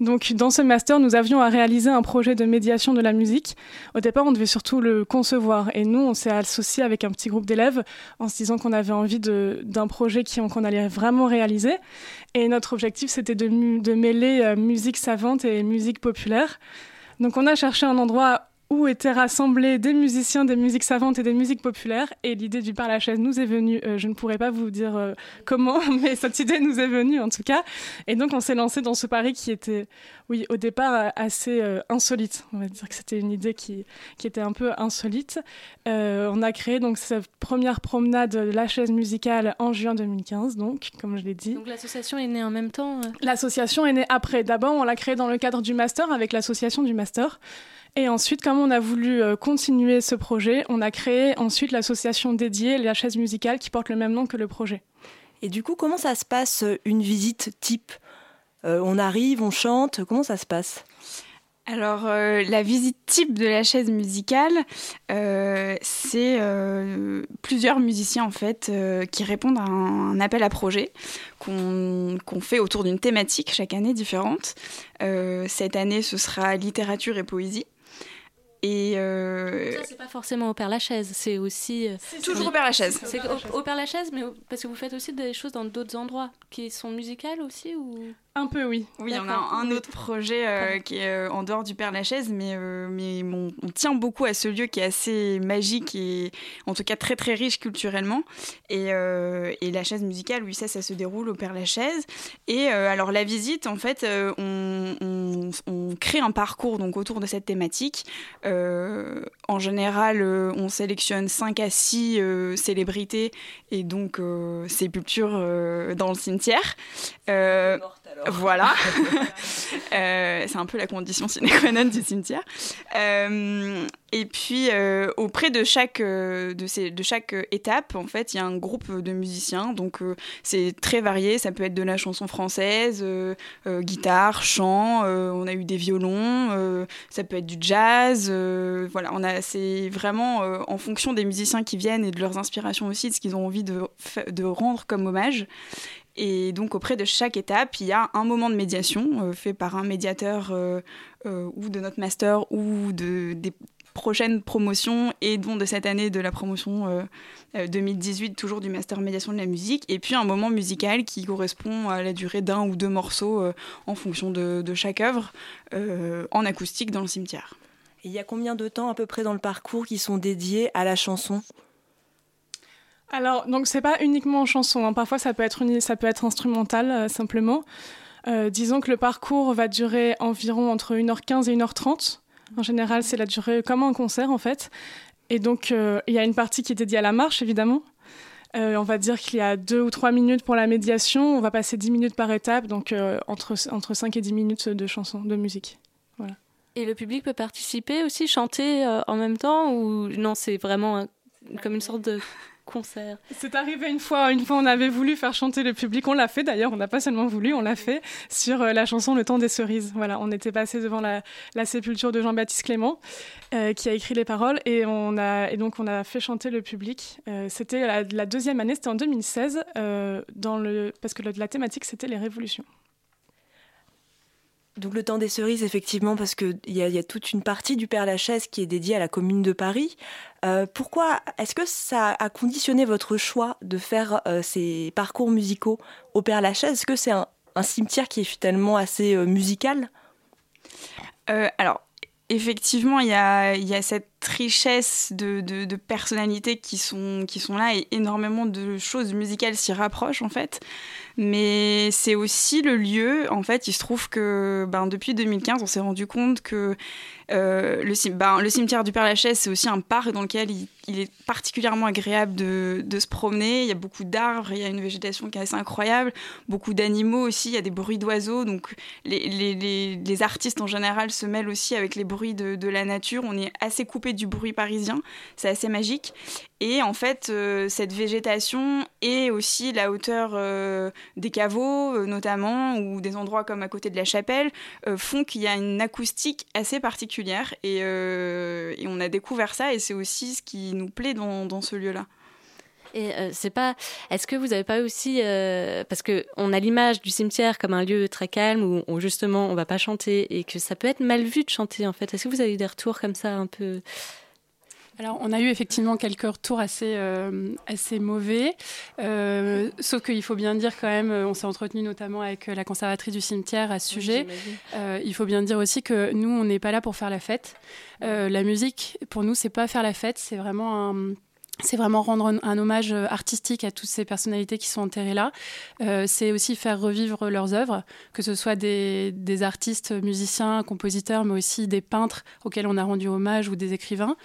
Donc, dans ce master, nous avions à réaliser un projet de médiation de la musique. Au départ, on devait surtout le concevoir. Et nous, on s'est associé avec un petit groupe d'élèves en se disant qu'on avait envie d'un projet qu'on allait vraiment réaliser. Et notre objectif, c'était de, de mêler euh, musique savante et musique populaire. Donc, on a cherché un endroit où étaient rassemblés des musiciens, des musiques savantes et des musiques populaires. Et l'idée du Père Lachaise nous est venue. Euh, je ne pourrais pas vous dire euh, comment, mais cette idée nous est venue en tout cas. Et donc, on s'est lancé dans ce pari qui était, oui, au départ euh, assez euh, insolite. On va dire que c'était une idée qui, qui était un peu insolite. On a créé donc cette première promenade de la chaise musicale en juin 2015, donc, comme je l'ai dit. Donc l'association est née en même temps L'association est née après. D'abord, on l'a créée dans le cadre du master avec l'association du master. Et ensuite, comme on a voulu euh, continuer ce projet, on a créé ensuite l'association dédiée, la chaise musicale, qui porte le même nom que le projet. Et du coup, comment ça se passe euh, une visite type? Euh, On arrive, on chante, comment ça se passe? Alors, euh, la visite type de la chaise musicale, euh, c'est euh, plusieurs musiciens en fait euh, qui répondent à un, un appel à projet qu'on fait autour d'une thématique chaque année différente. Euh, cette année, ce sera littérature et poésie. Et euh, Ça, c'est pas forcément au Père Lachaise, c'est aussi. euh, toujours au Père Lachaise. C'est au, au Père Lachaise, mais au- parce que vous faites aussi des choses dans d'autres endroits qui sont musicales aussi ou? Un peu, oui. Oui, on a un autre projet euh, qui est euh, en dehors du Père Lachaise, mais, euh, mais on, on tient beaucoup à ce lieu qui est assez magique et en tout cas très très riche culturellement. Et, euh, et la chaise musicale, oui, ça, ça se déroule au Père Lachaise. Et euh, alors la visite, en fait, euh, on, on- on crée un parcours donc autour de cette thématique. Euh, en général, euh, on sélectionne 5 à 6 célébrités et donc euh, sépultures euh, dans le cimetière. Euh, voilà. Euh, c'est un peu la condition sine qua non du cimetière. Et puis, euh, auprès de chaque, euh, de, ces, de chaque euh, étape, en fait, il y a un groupe de musiciens. Donc, c'est très varié. Ça peut être de la chanson française, guitare, chant. on a eu des violons. ça peut être du jazz. voilà, on a. C'est vraiment en fonction des musiciens qui viennent et de leurs inspirations aussi, de ce qu'ils ont envie de, de rendre comme hommage. Et donc, auprès de chaque étape, il y a un moment de médiation fait par un médiateur ou de notre master ou de, des prochaines promotions et dont de cette année de la promotion euh, euh, 2018, toujours du master médiation de la musique. Et puis un moment musical qui correspond à la durée d'un ou deux morceaux euh, en fonction de, de chaque œuvre euh, en acoustique dans le cimetière. Et il y a combien de temps à peu près dans le parcours qui sont dédiés à la chanson? Alors, donc c'est pas uniquement en chanson, hein. parfois ça peut être, ça peut être instrumental euh, simplement. Euh, disons que le parcours va durer environ entre 1h15 et 1h30. En général, c'est la durée comme un concert en fait. Et donc, euh, il y a une partie qui est dédiée à la marche évidemment. Euh, on va dire qu'il y a deux ou trois minutes pour la médiation. On va passer 10 minutes par étape, donc euh, entre, entre 5 et 10 minutes de chansons, de musique. Voilà. Et le public peut participer aussi, chanter en même temps ou non, c'est vraiment comme une sorte de concert C'est arrivé une fois, une fois on avait voulu faire chanter le public, on l'a fait d'ailleurs, on n'a pas seulement voulu, on l'a fait sur euh, la chanson Le temps des cerises. Voilà, on était passé devant la, la sépulture de Jean-Baptiste Clément euh, qui a écrit les paroles et, on a, et donc on a fait chanter le public. Euh, c'était la, la deuxième année, c'était en 2016, euh, dans le, parce que la, la thématique c'était les révolutions. Donc le temps des cerises, effectivement, parce qu'il y, a- y a toute une partie du Père Lachaise qui est dédiée à la commune de Paris. Euh, pourquoi est-ce que ça a conditionné votre choix de faire euh, ces parcours musicaux au Père Lachaise? Est-ce que c'est un, cimetière qui est finalement assez euh, musical? Alors, effectivement, il y a, y a cette richesse de, personnalités qui sont, là et énormément de choses musicales s'y rapprochent en fait. Mais c'est aussi le lieu, en fait, il se trouve que ben, depuis 2015, on s'est rendu compte que euh, ben, le cimetière du Père-Lachaise, c'est aussi un parc dans lequel il, est particulièrement agréable de, se promener. Il y a beaucoup d'arbres, il y a une végétation qui est assez incroyable, beaucoup d'animaux aussi, il y a des bruits d'oiseaux. Donc les, artistes en général se mêlent aussi avec les bruits de la nature. On est assez coupé du bruit parisien, c'est assez magique. Et en fait, euh, cette végétation et aussi la hauteur euh, des caveaux, euh, notamment, ou des endroits comme à côté de la chapelle, font qu'il y a une acoustique assez particulière. Et, on a découvert ça, et c'est aussi ce qui nous plaît dans ce lieu-là. Et euh, c'est pas. Est-ce que vous n'avez pas aussi euh, parce que on a l'image du cimetière comme un lieu très calme où, justement on va pas chanter et que ça peut être mal vu de chanter en fait. Est-ce que vous avez eu des retours comme ça un peu? Alors, on a eu effectivement quelques retours assez, euh, assez mauvais. Euh, sauf qu'il faut bien dire quand même, on s'est entretenu notamment avec la conservatrice du cimetière à ce sujet. Euh, il faut bien dire aussi que nous, on n'est pas là pour faire la fête. La musique, pour nous, c'est pas faire la fête, c'est vraiment un c'est vraiment rendre un, hommage euh, artistique à toutes ces personnalités qui sont enterrées là. Euh, c'est aussi faire revivre leurs œuvres, que ce soit des, artistes, musiciens, compositeurs, mais aussi des peintres auxquels on a rendu hommage ou des écrivains.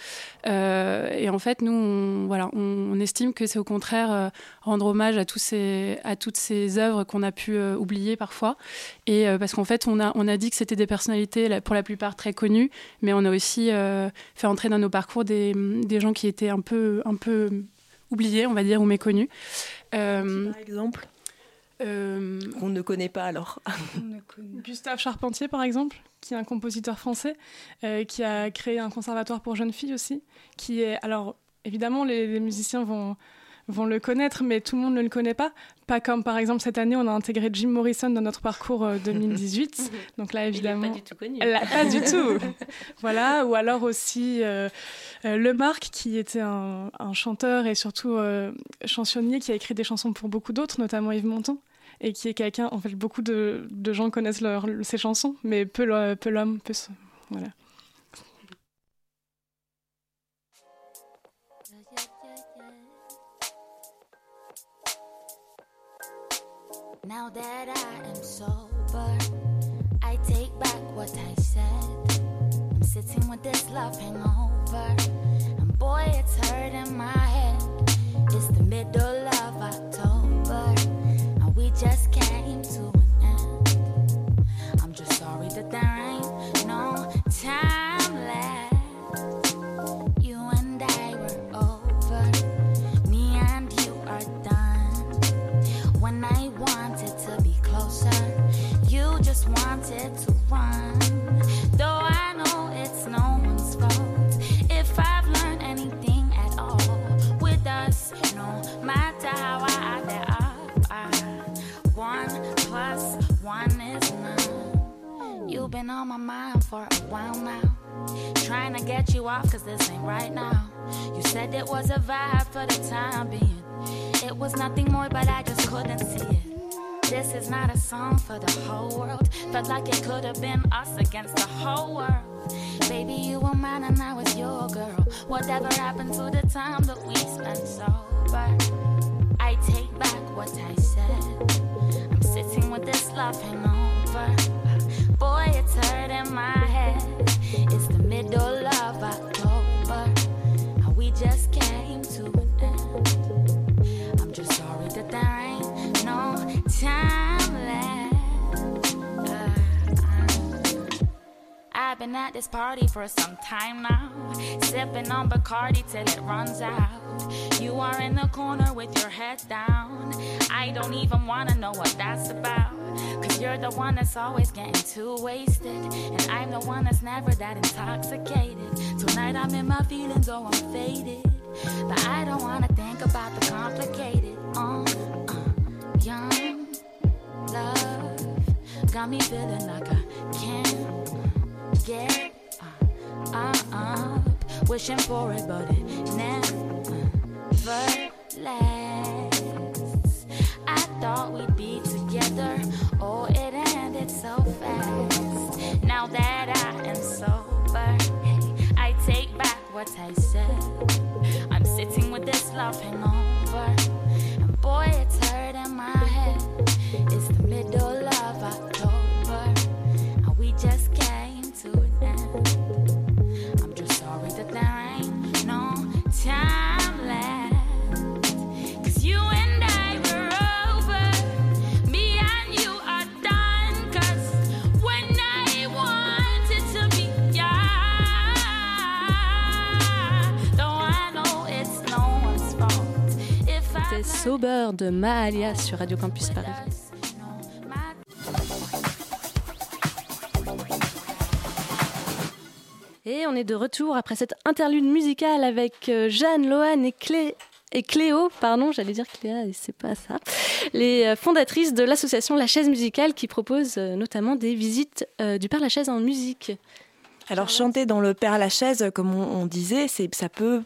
Euh, et en fait, nous, on, voilà, on, estime que c'est au contraire rendre hommage à, toutes ces œuvres qu'on a pu oublier parfois. Et parce qu'en fait, on a, dit que c'était des personnalités, pour la plupart très connues, mais on a aussi fait entrer dans nos parcours des, gens qui étaient un peu oubliés, on va dire, ou méconnus. Euh, Par exemple euh, On ne connaît pas alors. Gustave Charpentier, par exemple, qui est un compositeur français, euh, qui a créé un conservatoire pour jeunes filles aussi, qui est... Alors, évidemment, les, les musiciens vont, vont le connaître, mais tout le monde ne le connaît pas. Pas comme, par exemple, cette année, on a intégré Jim Morrison dans notre parcours euh, 2018. Donc là, évidemment... pas du tout connu. Là, pas du tout Voilà, ou alors aussi euh, euh, Le Marc, qui était un, un chanteur et surtout euh, chansonnier, qui a écrit des chansons pour beaucoup d'autres, notamment Yves Montand et qui est quelqu'un, en fait, beaucoup de, de gens connaissent leur, ses chansons, mais peu, l'homme, peu ce- voilà. Now that I am sober, I take back what I said. I'm sitting with this love hangover, and boy, it's hurting my head. It's the middle of October, and we just came to an end. I'm just sorry that there ain't no time wanted to run. Though I know it's no one's fault. If I've learned anything at all with us, no matter how I up, I, one plus one is none. You've been on my mind for a while now. Trying to get you off, cause this ain't right now. You said it was a vibe for the time being. It was nothing more, but I just couldn't see it. This is not a song for the whole world. Felt like it could have been us against the whole world. Baby, you were mine and I was your girl. Whatever happened to the time that we spent sober? I take back what I said. I'm sitting with this love hangover. Boy, it's hurting my head. It's the middle of October. We just came time left. I've been at this party for some time now, sipping on Bacardi till it runs out. You are in the corner with your head down. I don't even wanna know what that's about. Cause you're the one that's always getting too wasted. And I'm the one that's never that intoxicated. Tonight I'm in my feelings, oh, I'm faded. But I don't wanna think about the complicated. Uh, uh, young love got me feeling like I can't get uh, uh, up. Wishing for it, but it never lasts. I thought we'd be together. Oh, it ended so fast. Now that I am sober, I take back what I said. I'm sitting with this love de Mahalia sur Radio Campus Paris. Et on est de retour après cette interlude musicale avec euh, Jeanne, Loane et Clé. Et Cléo, pardon, j'allais dire Cléa, c'est pas ça. Les euh, fondatrices de l'association La Chaise Musicale qui propose euh, notamment des visites du Père Lachaise en musique. Alors chanter dans le Père Lachaise, comme on, disait, ça peut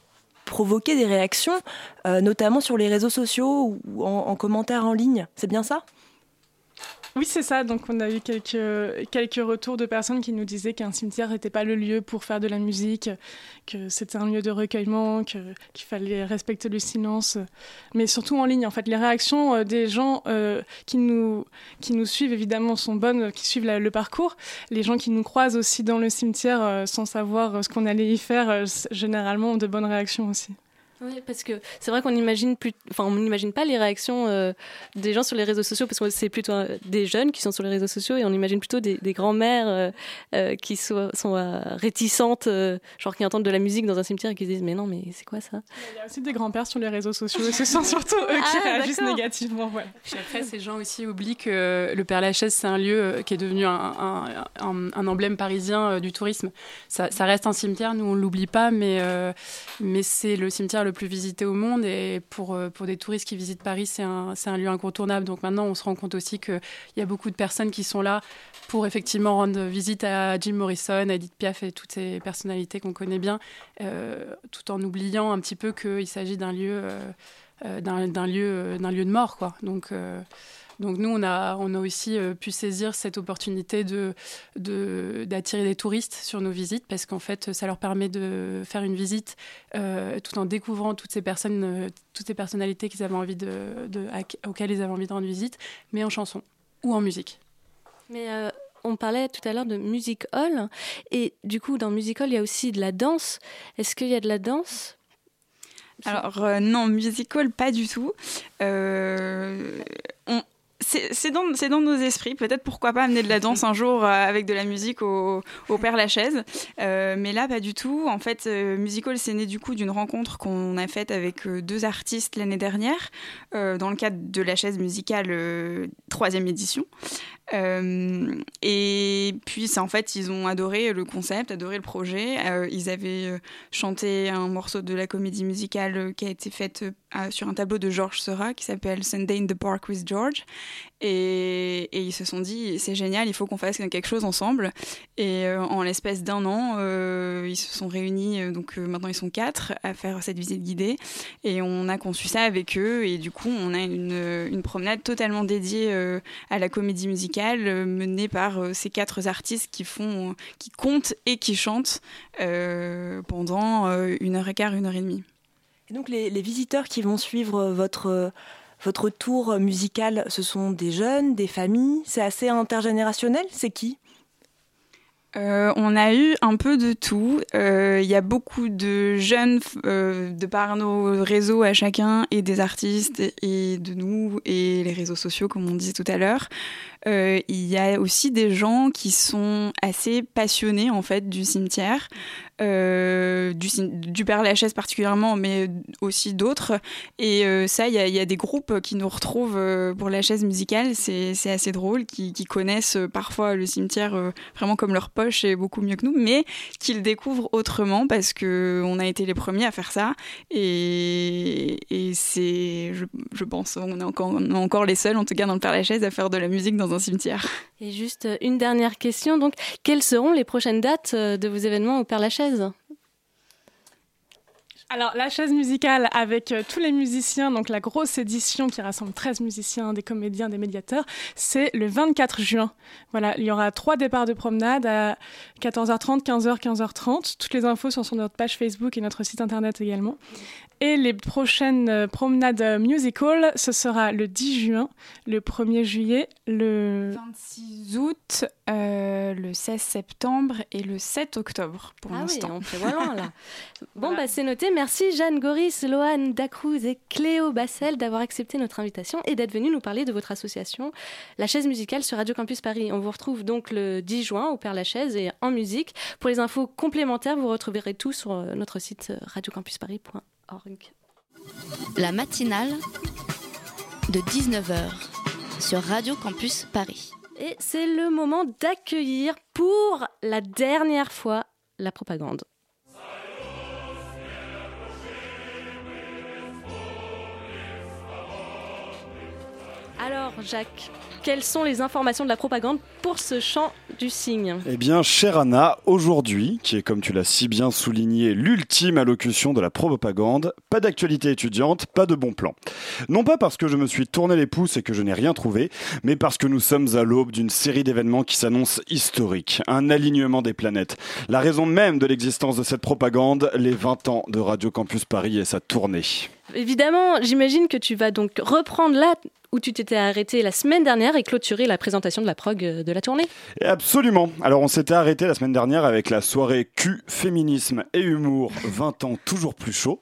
provoquer des réactions, euh, notamment sur les réseaux sociaux ou en, en commentaire en ligne. C'est bien ça? Oui, c'est ça. Donc, on a eu quelques, quelques retours de personnes qui nous disaient qu'un cimetière n'était pas le lieu pour faire de la musique, que c'était un lieu de recueillement, que- qu'il fallait respecter le silence, mais surtout en ligne. En fait, les réactions euh, des gens euh, qui, nous, qui nous suivent, évidemment, sont bonnes, qui suivent le parcours. Les gens qui nous croisent aussi dans le cimetière euh, sans savoir ce qu'on allait y faire, généralement, ont de bonnes réactions aussi. Oui, parce que c'est vrai qu'on n'imagine plus, enfin, on n'imagine pas les réactions euh, des gens sur les réseaux sociaux, parce que c'est plutôt euh, des jeunes qui sont sur les réseaux sociaux et on imagine plutôt des, des grands-mères euh, euh, qui sont, sont euh, réticentes, euh, genre qui entendent de la musique dans un cimetière et qui se disent mais non, mais c'est quoi ça? Il y a aussi des grands-pères sur les réseaux sociaux et ce sont surtout eux qui Ah, réagissent négativement. Ouais. Puis après, ces gens aussi oublient que le Père Lachaise, c'est un lieu qui est devenu un, un- un- un emblème parisien euh, du tourisme. Ça, ça reste un cimetière, nous on l'oublie pas, mais, euh, mais c'est le cimetière le plus visité au monde. Et pour, euh, pour des touristes qui visitent Paris, c'est un, un lieu incontournable. Donc maintenant, on se rend compte aussi qu'il y a beaucoup de personnes qui sont là pour effectivement rendre visite à Jim Morrison, à Edith Piaf et toutes ces personnalités qu'on connaît bien, euh, tout en oubliant un petit peu qu'il s'agit d'un lieu. euh, euh, d'un lieu, lieu de mort. Quoi. Donc, donc nous, on a, on a aussi euh, pu saisir cette opportunité de, de, d'attirer des touristes sur nos visites parce qu'en fait, ça leur permet de faire une visite euh, tout en découvrant toutes ces personnes, euh, toutes ces personnalités qu'ils avaient envie de, de, à- auxquelles ils avaient envie de rendre visite, mais en chanson ou en musique. Mais euh, on parlait tout à l'heure de music hall et du coup dans music hall il y a aussi de la danse. Est-ce qu'il y a de la danse? Alors euh, non, musical, pas du tout. Euh, on- c'est dans, nos esprits. Peut-être pourquoi pas amener de la danse un jour euh, avec de la musique au, Père Lachaise. Euh, mais là, pas du tout. En fait, euh, Musical, c'est né du coup d'une rencontre qu'on a faite avec deux artistes l'année dernière dans le cadre de la chaise musicale troisième édition. Euh, et puis, en fait, ils ont adoré le concept, adoré le projet. Euh, ils avaient euh, chanté un morceau de la comédie musicale qui a été faite sur un tableau de Georges Seurat qui s'appelle Sunday in the Park with George. Et, ils se sont dit, c'est génial, il faut qu'on fasse quelque chose ensemble. Et euh, en l'espace d'un an, euh, ils se sont réunis, euh, donc maintenant ils sont quatre, à faire cette visite guidée. Et on a conçu ça avec eux. Et du coup, on a une, promenade totalement dédiée à la comédie musicale, menée par ces quatre artistes qui font, qui comptent et qui chantent pendant une heure et quart, une heure et demie. Et donc les visiteurs qui vont suivre votre, votre tour musical, ce sont des jeunes, des familles, c'est assez intergénérationnel, c'est qui? Euh, on a eu un peu de tout. Euh, Il y a beaucoup de jeunes euh, de par nos réseaux à chacun et des artistes et de nous et les réseaux sociaux comme on disait tout à l'heure. Euh, Il y a aussi des gens qui sont assez passionnés en fait du cimetière, euh, du, du Père Lachaise particulièrement, mais aussi d'autres. Et euh, ça, il y, a- des groupes qui nous retrouvent euh, pour la chaise musicale. C'est assez drôle, qui, connaissent parfois le cimetière vraiment comme leur poche et beaucoup mieux que nous, mais qui le découvrent autrement parce que on a été les premiers à faire ça. Et, et c'est, je, pense, on est, encore, encore les seuls, en tout cas dans le Père Lachaise, à faire de la musique dans un cimetière. Et juste euh, une dernière question. Donc, quelles seront les prochaines dates euh, de vos événements au Père Lachaise? Alors, la chaise musicale avec euh, tous les musiciens, donc la grosse édition qui rassemble 13 musiciens, des comédiens, des médiateurs, c'est le 24 juin. Voilà, il y aura trois départs de promenade à 14h30, 15h, 15h30. Toutes les infos sont sur notre page Facebook et notre site internet également. Et les prochaines euh, promenades euh, musical, ce sera le 10 juin, le 1er juillet, le 26 août, euh, le 16 septembre et le 7 octobre pour Ah oui, l'instant. on prévoit loin là. Bon, bah, c'est noté. Merci Jeanne Goris, Loane Dacruz et Cléo Bassel d'avoir accepté notre invitation et d'être venus nous parler de votre association, La Chaise Musicale sur Radio Campus Paris. On vous retrouve donc le 10 juin au Père Lachaise et en musique. Pour les infos complémentaires, vous retrouverez tout sur notre site euh, La matinale de 19h sur Radio Campus Paris. Et c'est le moment d'accueillir pour la dernière fois la propagande. Alors, Jacques, quelles sont les informations de la propagande pour ce chant du cygne? Eh bien, chère Anna, aujourd'hui, qui est comme tu l'as si bien souligné, l'ultime allocution de la propagande, pas d'actualité étudiante, pas de bon plan. Non pas parce que je me suis tourné les pouces et que je n'ai rien trouvé, mais parce que nous sommes à l'aube d'une série d'événements qui s'annoncent historiques, un alignement des planètes. La raison même de l'existence de cette propagande, les 20 ans de Radio Campus Paris et sa tournée. Évidemment, j'imagine que tu vas donc reprendre là où tu t'étais arrêté la semaine dernière et clôturer la présentation de la prog euh, de la tournée. Absolument. Alors on s'était arrêté la semaine dernière avec la soirée Q, féminisme et humour, 20 ans toujours plus chaud.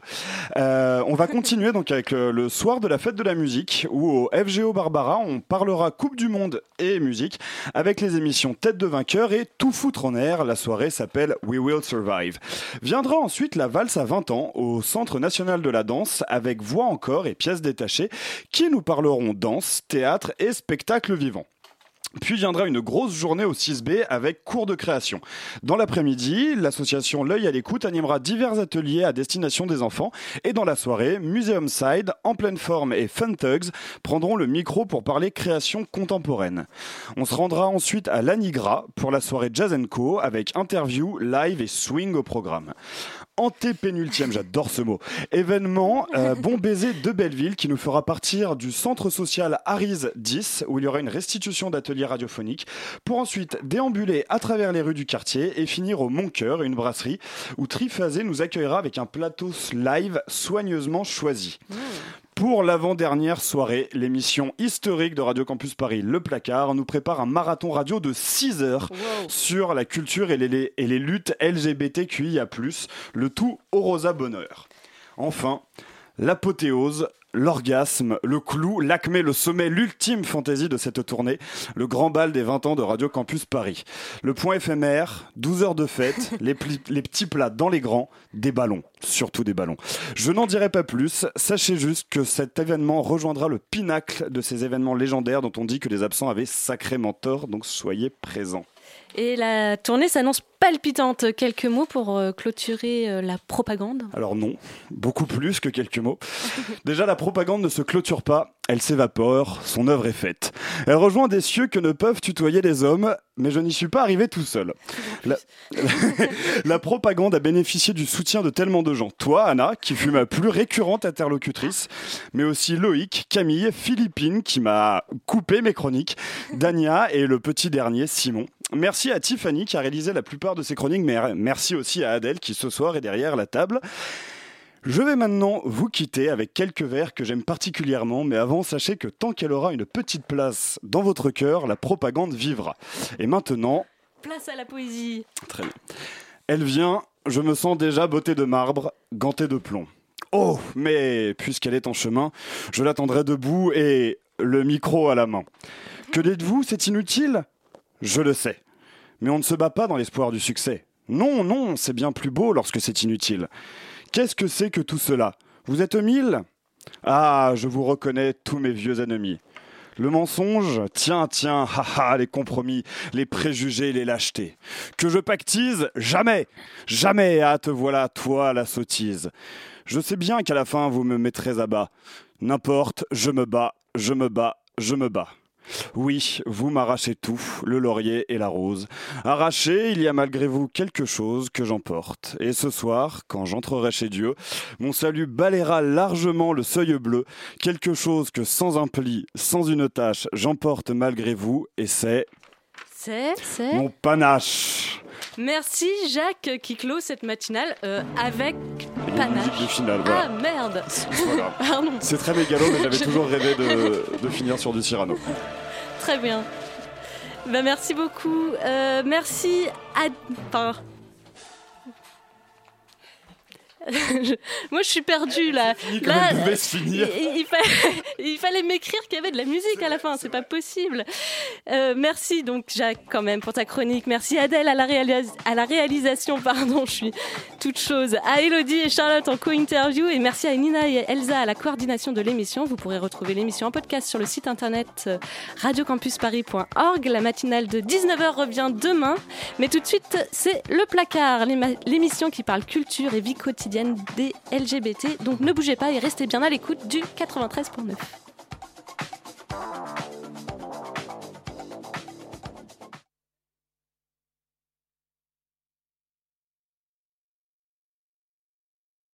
Euh, on va continuer donc avec le, le soir de la fête de la musique où au FGO Barbara on parlera Coupe du Monde et musique avec les émissions Tête de vainqueur et Tout foutre en air. La soirée s'appelle We Will Survive. Viendra ensuite la valse à 20 ans au Centre national de la danse avec voix encore et pièces détachées qui nous parleront danse, théâtre et spectacle vivant. Puis viendra une grosse journée au 6B avec cours de création. Dans l'après-midi, l'association L'œil à l'écoute animera divers ateliers à destination des enfants. Et dans la soirée, Museum Side, En pleine forme et Fun Thugs prendront le micro pour parler création contemporaine. On se rendra ensuite à l'Anigra pour la soirée Jazz Co avec interview, live et swing au programme. Antépénultième, j'adore ce mot. Événement, euh, Bon Baiser de Belleville qui nous fera partir du centre social Arise 10 où il y aura une restitution d'ateliers radiophoniques pour ensuite déambuler à travers les rues du quartier et finir au Moncoeur, une brasserie où Triphasé nous accueillera avec un plateau live soigneusement choisi. Pour l'avant-dernière soirée, l'émission historique de Radio Campus Paris, Le Placard, nous prépare un marathon radio de 6 heures sur la culture et les, et les luttes LGBTQIA+, le tout au rosa bonheur. Enfin, l'apothéose, l'orgasme, le clou, l'acmé, le sommet, l'ultime fantaisie de cette tournée, le grand bal des 20 ans de Radio Campus Paris. Le point éphémère, 12 heures de fête, les, les petits plats dans les grands, des ballons, surtout des ballons. Je n'en dirai pas plus, sachez juste que cet événement rejoindra le pinacle de ces événements légendaires dont on dit que les absents avaient sacrément tort, donc soyez présents. Et la tournée s'annonce palpitante. Quelques mots pour euh, clôturer euh, la propagande? Alors non, beaucoup plus que quelques mots. Déjà, la propagande ne se clôture pas, elle s'évapore, son œuvre est faite. Elle rejoint des cieux que ne peuvent tutoyer les hommes, mais je n'y suis pas arrivé tout seul. La, propagande a bénéficié du soutien de tellement de gens. Toi, Anna, qui fut ma plus récurrente interlocutrice, mais aussi Loïc, Camille, Philippine, qui m'a coupé mes chroniques, Dania et le petit dernier, Simon. Merci à Tiffany qui a réalisé la plupart de ces chroniques, mais merci aussi à Adèle qui ce soir est derrière la table. Je vais maintenant vous quitter avec quelques vers que j'aime particulièrement, mais avant, sachez que tant qu'elle aura une petite place dans votre cœur, la propagande vivra. Et maintenant, Place à la poésie. très bien. Elle vient, je me sens déjà beauté de marbre, gantée de plomb. Oh, mais puisqu'elle est en chemin, je l'attendrai debout et le micro à la main. Que dites-vous, c'est inutile? Je le sais. Mais on ne se bat pas dans l'espoir du succès. Non, non, c'est bien plus beau lorsque c'est inutile. Qu'est-ce que c'est que tout cela? Vous êtes mille? Ah, je vous reconnais tous mes vieux ennemis. Le mensonge Tiens, tiens, haha, les compromis, les préjugés, les lâchetés. Que je pactise Jamais Jamais Ah, te voilà, toi, la sottise. Je sais bien qu'à la fin, vous me mettrez à bas. N'importe, je me bats, je me bats, je me bats. Oui, vous m'arrachez tout, le laurier et la rose. Arraché, il y a malgré vous quelque chose que j'emporte. Et ce soir, quand j'entrerai chez Dieu, mon salut balayera largement le seuil bleu, quelque chose que sans un pli, sans une tache, j'emporte malgré vous, et c'est C'est, c'est. mon panache. Merci Jacques qui clôt cette matinale euh, avec Ah merde Voilà. C'est très mégalo, mais j'avais toujours rêvé de, de finir sur du Cyrano. Très bien. Bah, merci beaucoup. Euh, merci à... Moi, je suis perdue là. comme Là, elle devait se finir. Il, il fa- il fallait m'écrire qu'il y avait de la musique à la fin. C'est pas possible. Euh, merci donc Jacques quand même pour ta chronique. Merci Adèle à la, réalis- à la réalisation. Pardon, je suis toute chose. À Elodie et Charlotte en co-interview et merci à Nina et Elsa à la coordination de l'émission. Vous pourrez retrouver l'émission en podcast sur le site internet euh, radiocampusparis.org. La matinale de 19h revient demain. Mais tout de suite, c'est le placard, l'émission qui parle culture et vie des LGBT. Donc ne bougez pas et restez bien à l'écoute du 93.9.